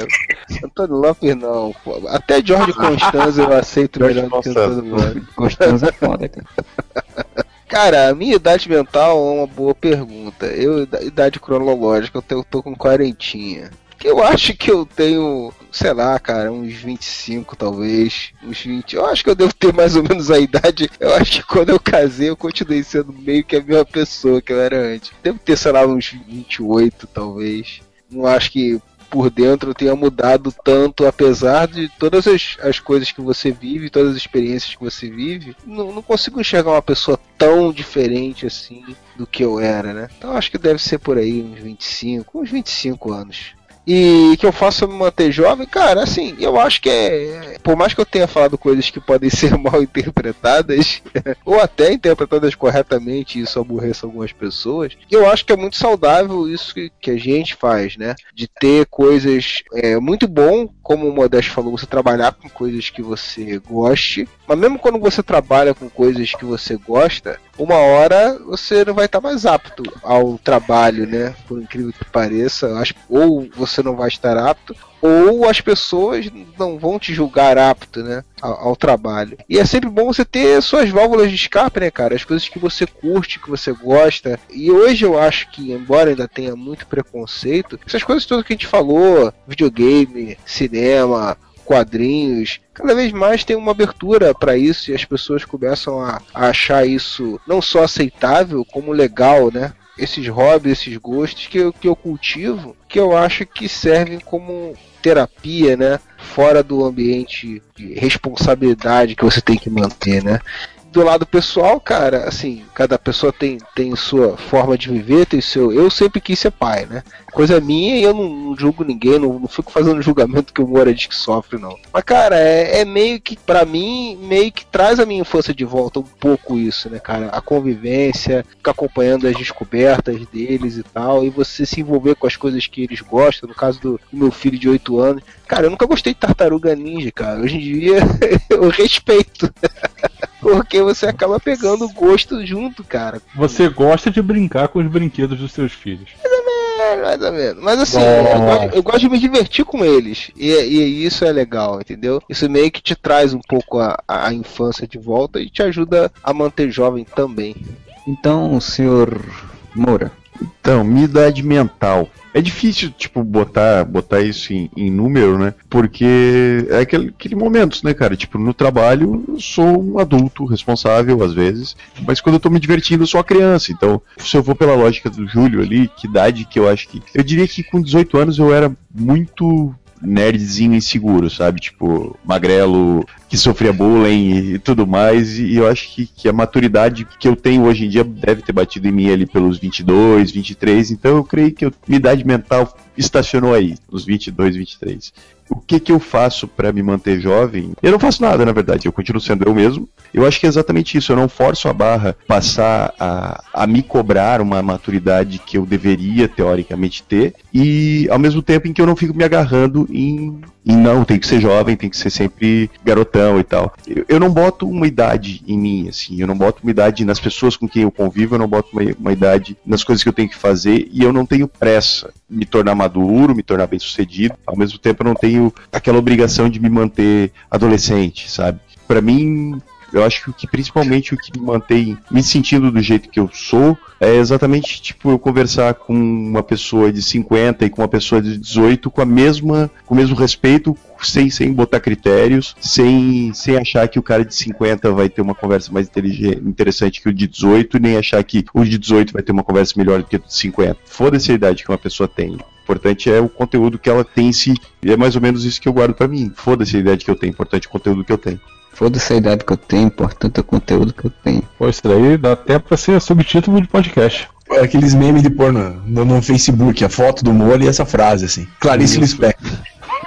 Antônio Lopes não, pô. Até Jorge Constanzo eu aceito melhor do que Antônio Lopes. Constanzo é foda, cara. Cara, a minha idade mental é uma boa pergunta. Eu, ida- idade cronológica, eu tô com quarentinha. Eu acho que eu tenho, sei lá, cara, uns 25 talvez, uns 20. Eu acho que eu devo ter mais ou menos a idade. Eu acho que quando eu casei eu continuei sendo meio que a mesma pessoa que eu era antes. Devo ter, sei lá, uns 28 talvez. Não acho que por dentro tenha mudado tanto, apesar de todas as, as coisas que você vive, todas as experiências que você vive, não, não consigo enxergar uma pessoa tão diferente assim do que eu era, né? Então acho que deve ser por aí, uns 25, uns 25 anos. E que eu faço me manter jovem, cara, assim, eu acho que é. Por mais que eu tenha falado coisas que podem ser mal interpretadas, ou até interpretadas corretamente isso aborreça algumas pessoas, eu acho que é muito saudável isso que, que a gente faz, né? De ter coisas. É muito bom, como o Modesto falou, você trabalhar com coisas que você goste, mas mesmo quando você trabalha com coisas que você gosta, uma hora você não vai estar mais apto ao trabalho, né? Por incrível que pareça, As- ou você não vai estar apto, ou as pessoas não vão te julgar apto, né? Ao, ao trabalho. E é sempre bom você ter suas válvulas de escape, né, cara? As coisas que você curte, que você gosta. E hoje eu acho que, embora ainda tenha muito preconceito, essas coisas todas que a gente falou, videogame, cinema, quadrinhos, cada vez mais tem uma abertura para isso e as pessoas começam a, a achar isso não só aceitável, como legal, né? Esses hobbies, esses gostos que eu, que eu cultivo, que eu acho que servem como terapia, né? Fora do ambiente de responsabilidade que você tem que manter, né? Do lado pessoal, cara, assim, cada pessoa tem, tem sua forma de viver, tem seu. Eu sempre quis ser pai, né? Coisa minha e eu não, não julgo ninguém, não, não fico fazendo julgamento que o Moura diz que sofre, não. Mas, cara, é, é meio que, pra mim, meio que traz a minha infância de volta um pouco isso, né, cara? A convivência, ficar acompanhando as descobertas deles e tal, e você se envolver com as coisas que eles gostam. No caso do meu filho de 8 anos. Cara, eu nunca gostei de tartaruga ninja, cara. Hoje em dia eu respeito. Porque você acaba pegando gosto junto, cara. Você gosta de brincar com os brinquedos dos seus filhos. É, mais ou menos. Mas assim, eu gosto, eu gosto de me divertir com eles. E, e isso é legal, entendeu? Isso meio que te traz um pouco a, a infância de volta e te ajuda a manter jovem também. Então, senhor Moura. Então, minha idade mental. É difícil, tipo, botar, botar isso em, em número, né? Porque é aquele, aquele momentos, né, cara? Tipo, no trabalho eu sou um adulto responsável, às vezes, mas quando eu tô me divertindo eu sou uma criança. Então, se eu vou pela lógica do Júlio ali, que idade que eu acho que. Eu diria que com 18 anos eu era muito nerdzinho inseguro, sabe? Tipo, magrelo, que sofria bullying e tudo mais, e eu acho que, que a maturidade que eu tenho hoje em dia deve ter batido em mim ali pelos 22, 23, então eu creio que a minha idade mental estacionou aí, nos 22, 23 o que que eu faço para me manter jovem? Eu não faço nada, na verdade, eu continuo sendo eu mesmo. Eu acho que é exatamente isso, eu não forço a barra passar a, a me cobrar uma maturidade que eu deveria, teoricamente, ter, e ao mesmo tempo em que eu não fico me agarrando em, em não, tem que ser jovem, tem que ser sempre garotão e tal. Eu, eu não boto uma idade em mim, assim, eu não boto uma idade nas pessoas com quem eu convivo, eu não boto uma, uma idade nas coisas que eu tenho que fazer, e eu não tenho pressa me tornar maduro, me tornar bem sucedido, ao mesmo tempo eu não tenho aquela obrigação de me manter adolescente, sabe? Para mim, eu acho que principalmente o que me mantém me sentindo do jeito que eu sou é exatamente tipo eu conversar com uma pessoa de 50 e com uma pessoa de 18 com a mesma com o mesmo respeito, sem, sem botar critérios, sem, sem achar que o cara de 50 vai ter uma conversa mais interessante que o de 18, nem achar que o de 18 vai ter uma conversa melhor do que o de 50. Foda-se a idade que uma pessoa tem. Importante é o conteúdo que ela tem em si. E é mais ou menos isso que eu guardo para mim. Foda-se a idade que eu tenho, importante é o conteúdo que eu tenho. Foda-se a idade que eu tenho, importante é o conteúdo que eu tenho. Pô, isso daí dá até pra ser subtítulo de podcast. Aqueles memes de pôr no, no, no Facebook, a foto do molho e essa frase, assim. Clarice Lispector.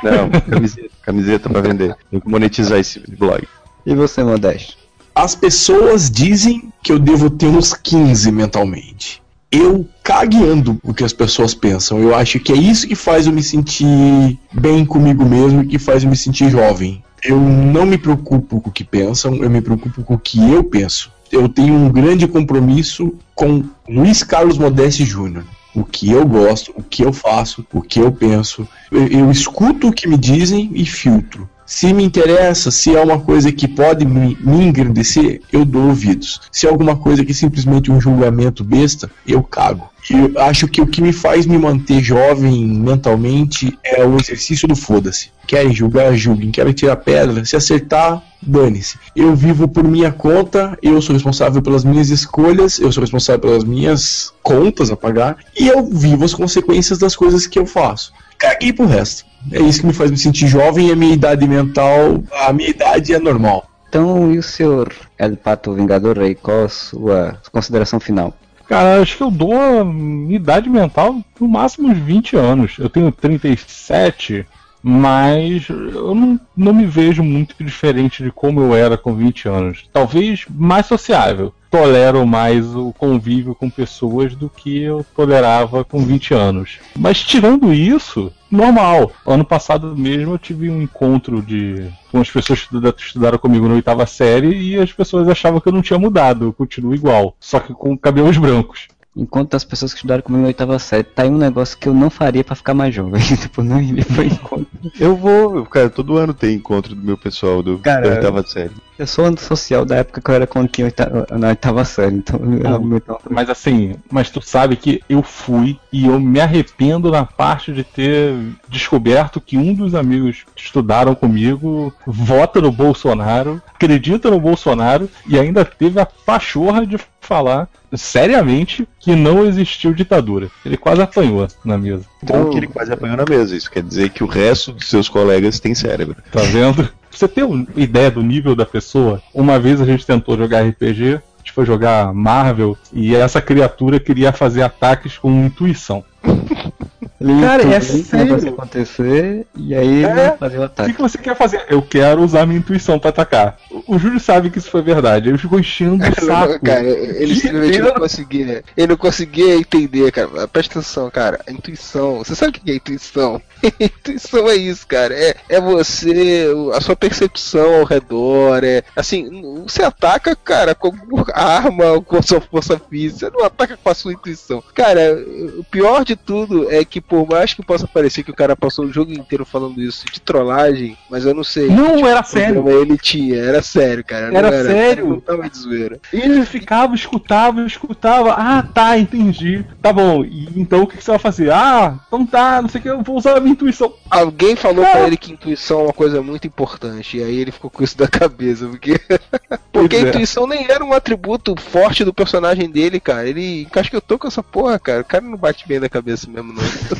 Não, camiseta, camiseta pra vender. Tem que monetizar esse blog. E você, Modesto? As pessoas dizem que eu devo ter uns 15 mentalmente. Eu cagueando o que as pessoas pensam. Eu acho que é isso que faz eu me sentir bem comigo mesmo e que faz eu me sentir jovem. Eu não me preocupo com o que pensam, eu me preocupo com o que eu penso. Eu tenho um grande compromisso com Luiz Carlos Modeste Júnior o que eu gosto, o que eu faço, o que eu penso. Eu, eu, escuto o que me dizem e filtro. Se me interessa, se é uma coisa que pode me, me engrandecer, eu dou ouvidos. Se é alguma coisa que é simplesmente um julgamento besta, eu cago. Eu acho que o que me faz me manter jovem mentalmente é o exercício do foda-se. Querem julgar, julguem. Querem tirar pedra, se acertar, dane-se. Eu vivo por minha conta, eu sou responsável pelas minhas escolhas, eu sou responsável pelas minhas contas a pagar, e eu vivo as consequências das coisas que eu faço. Caguei pro resto. É isso que me faz me sentir jovem e a minha idade mental, a minha idade é normal. Então, e o senhor El Pato Vingador aí, qual a sua consideração final? Cara, acho que eu dou a minha idade mental no máximo uns 20 anos. Eu tenho 37, mas eu não, não me vejo muito diferente de como eu era com 20 anos. Talvez mais sociável. Tolero mais o convívio com pessoas do que eu tolerava com 20 anos. Mas tirando isso, normal. Ano passado mesmo eu tive um encontro de com as pessoas que estudaram comigo na oitava série e as pessoas achavam que eu não tinha mudado, eu continuo igual, só que com cabelos brancos. Enquanto as pessoas que estudaram comigo na oitava série, tá aí um negócio que eu não faria para ficar mais jovem. tipo, não iria pra encontro. Eu vou, cara, todo ano tem encontro do meu pessoal do, cara, da oitava série. Eu sou antissocial da época que eu era quando tinha oitava, na oitava série, então eu, Mas assim, mas tu sabe que eu fui e eu me arrependo na parte de ter descoberto que um dos amigos que estudaram comigo vota no Bolsonaro, acredita no Bolsonaro e ainda teve a pachorra de falar seriamente que não existiu ditadura. Ele quase apanhou na mesa. Bom que ele quase apanhou na mesa. Isso quer dizer que o resto dos seus colegas tem cérebro. Tá vendo? você ter ideia do nível da pessoa, uma vez a gente tentou jogar RPG, a gente foi jogar Marvel, e essa criatura queria fazer ataques com intuição. Cara, é sério. acontecer e aí é, fazer o ataque. O que, você quer fazer? Eu quero usar minha intuição pra atacar. O, o Júlio sabe que isso foi verdade. Ele ficou enchendo o saco. cara, ele simplesmente não conseguia. Ele não conseguia entender, cara. Presta atenção, cara. A intuição. Você sabe o que é intuição? intuição é isso, cara. É, é você, a sua percepção ao redor. É assim, você ataca, cara, com a arma, com a sua força física. Você não ataca com a sua intuição. Cara, o pior de tudo é que por mais que possa parecer que o cara passou o jogo inteiro falando isso de trollagem, mas eu não sei. Não, tipo, era sério. Ele tinha, era sério, cara. Era, era, sério. Tava de zoeira. Ele ficava, escutava, escutava. Ah, tá, entendi. Tá bom. E, então o que, que, você vai fazer? Ah, então tá, não sei o que, eu vou usar a minha intuição. Alguém falou é. pra ele que intuição é uma coisa muito importante. E aí ele ficou com isso da cabeça. Porque, porque a é. intuição nem era um atributo forte do personagem dele, cara. Ele tô com essa porra, cara. O cara não bate bem na cabeça mesmo, não.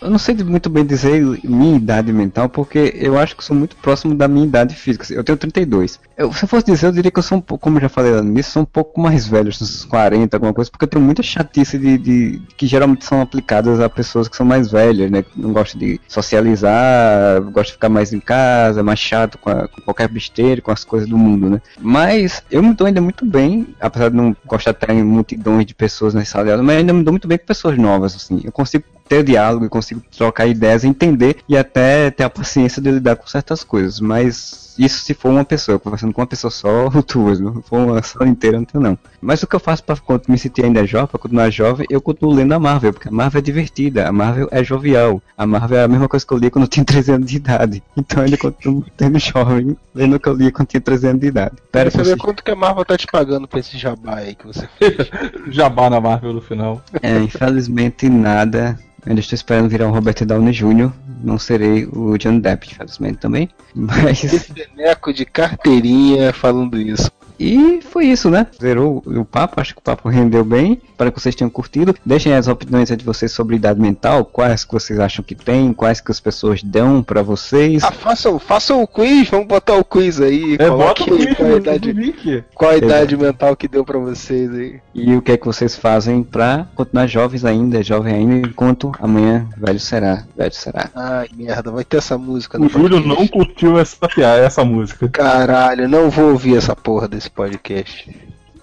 Eu não sei muito bem dizer minha idade mental, porque eu acho que sou muito próximo da minha idade física. Eu tenho 32. Eu, se eu fosse dizer, eu diria que eu sou um pouco, como eu já falei lá nisso, sou um pouco mais velho, uns 40, alguma coisa, porque eu tenho muita chatice de, de que geralmente são aplicadas a pessoas que são mais velhas, né? Que não gostam de socializar, gostam de ficar mais em casa, mais chato com, a, com qualquer besteira, com as coisas do mundo, né? Mas eu me dou ainda muito bem, apesar de não gostar de estar em multidões de pessoas nessa sala mas ainda me dou muito bem com pessoas novas, assim. Eu consigo ter diálogo, eu consigo trocar ideias, entender e até ter a paciência de lidar com certas coisas, mas isso se for uma pessoa, conversando com uma pessoa só, duas, não for uma sala inteira, não tenho não. Mas o que eu faço para me sentir ainda jovem, para continuar jovem, eu continuo lendo a Marvel, porque a Marvel é divertida, a Marvel é jovial, a Marvel é a mesma coisa que eu li quando eu tinha 13 anos de idade. Então eu ainda continuo tendo jovem, lendo o que eu li quando tinha 13 anos de idade. Quero saber quanto que a Marvel tá te pagando pra esse jabá aí que você fez. Jabá na Marvel no final. É, infelizmente nada. Eu ainda estou esperando virar o Robert Downey Jr. Não serei o John Depp, infelizmente também. Mas. Boneco de carteirinha falando isso. E foi isso, né? Zerou o papo, acho que o papo rendeu bem. Espero que vocês tenham curtido. Deixem as opiniões de vocês sobre idade mental, quais que vocês acham que tem, quais que as pessoas dão pra vocês. Ah, façam, façam o quiz, vamos botar o quiz aí. É, bota o quiz qual a no- idade, qual a idade mental que deu pra vocês aí. E o que é que vocês fazem pra continuar jovens ainda, jovem ainda, enquanto amanhã velho será, velho será. Ai, merda, vai ter essa música O Júlio não curtiu essa, piada, essa música. Caralho, não vou ouvir essa porra desse podcast.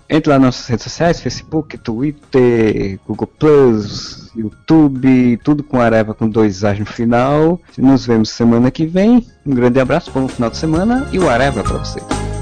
Entre lá nas nossas redes sociais, Facebook, Twitter, Google Plus, YouTube, tudo com Areva com dois As no final. Nos vemos semana que vem. Um grande abraço, bom final de semana e o Areva pra vocês.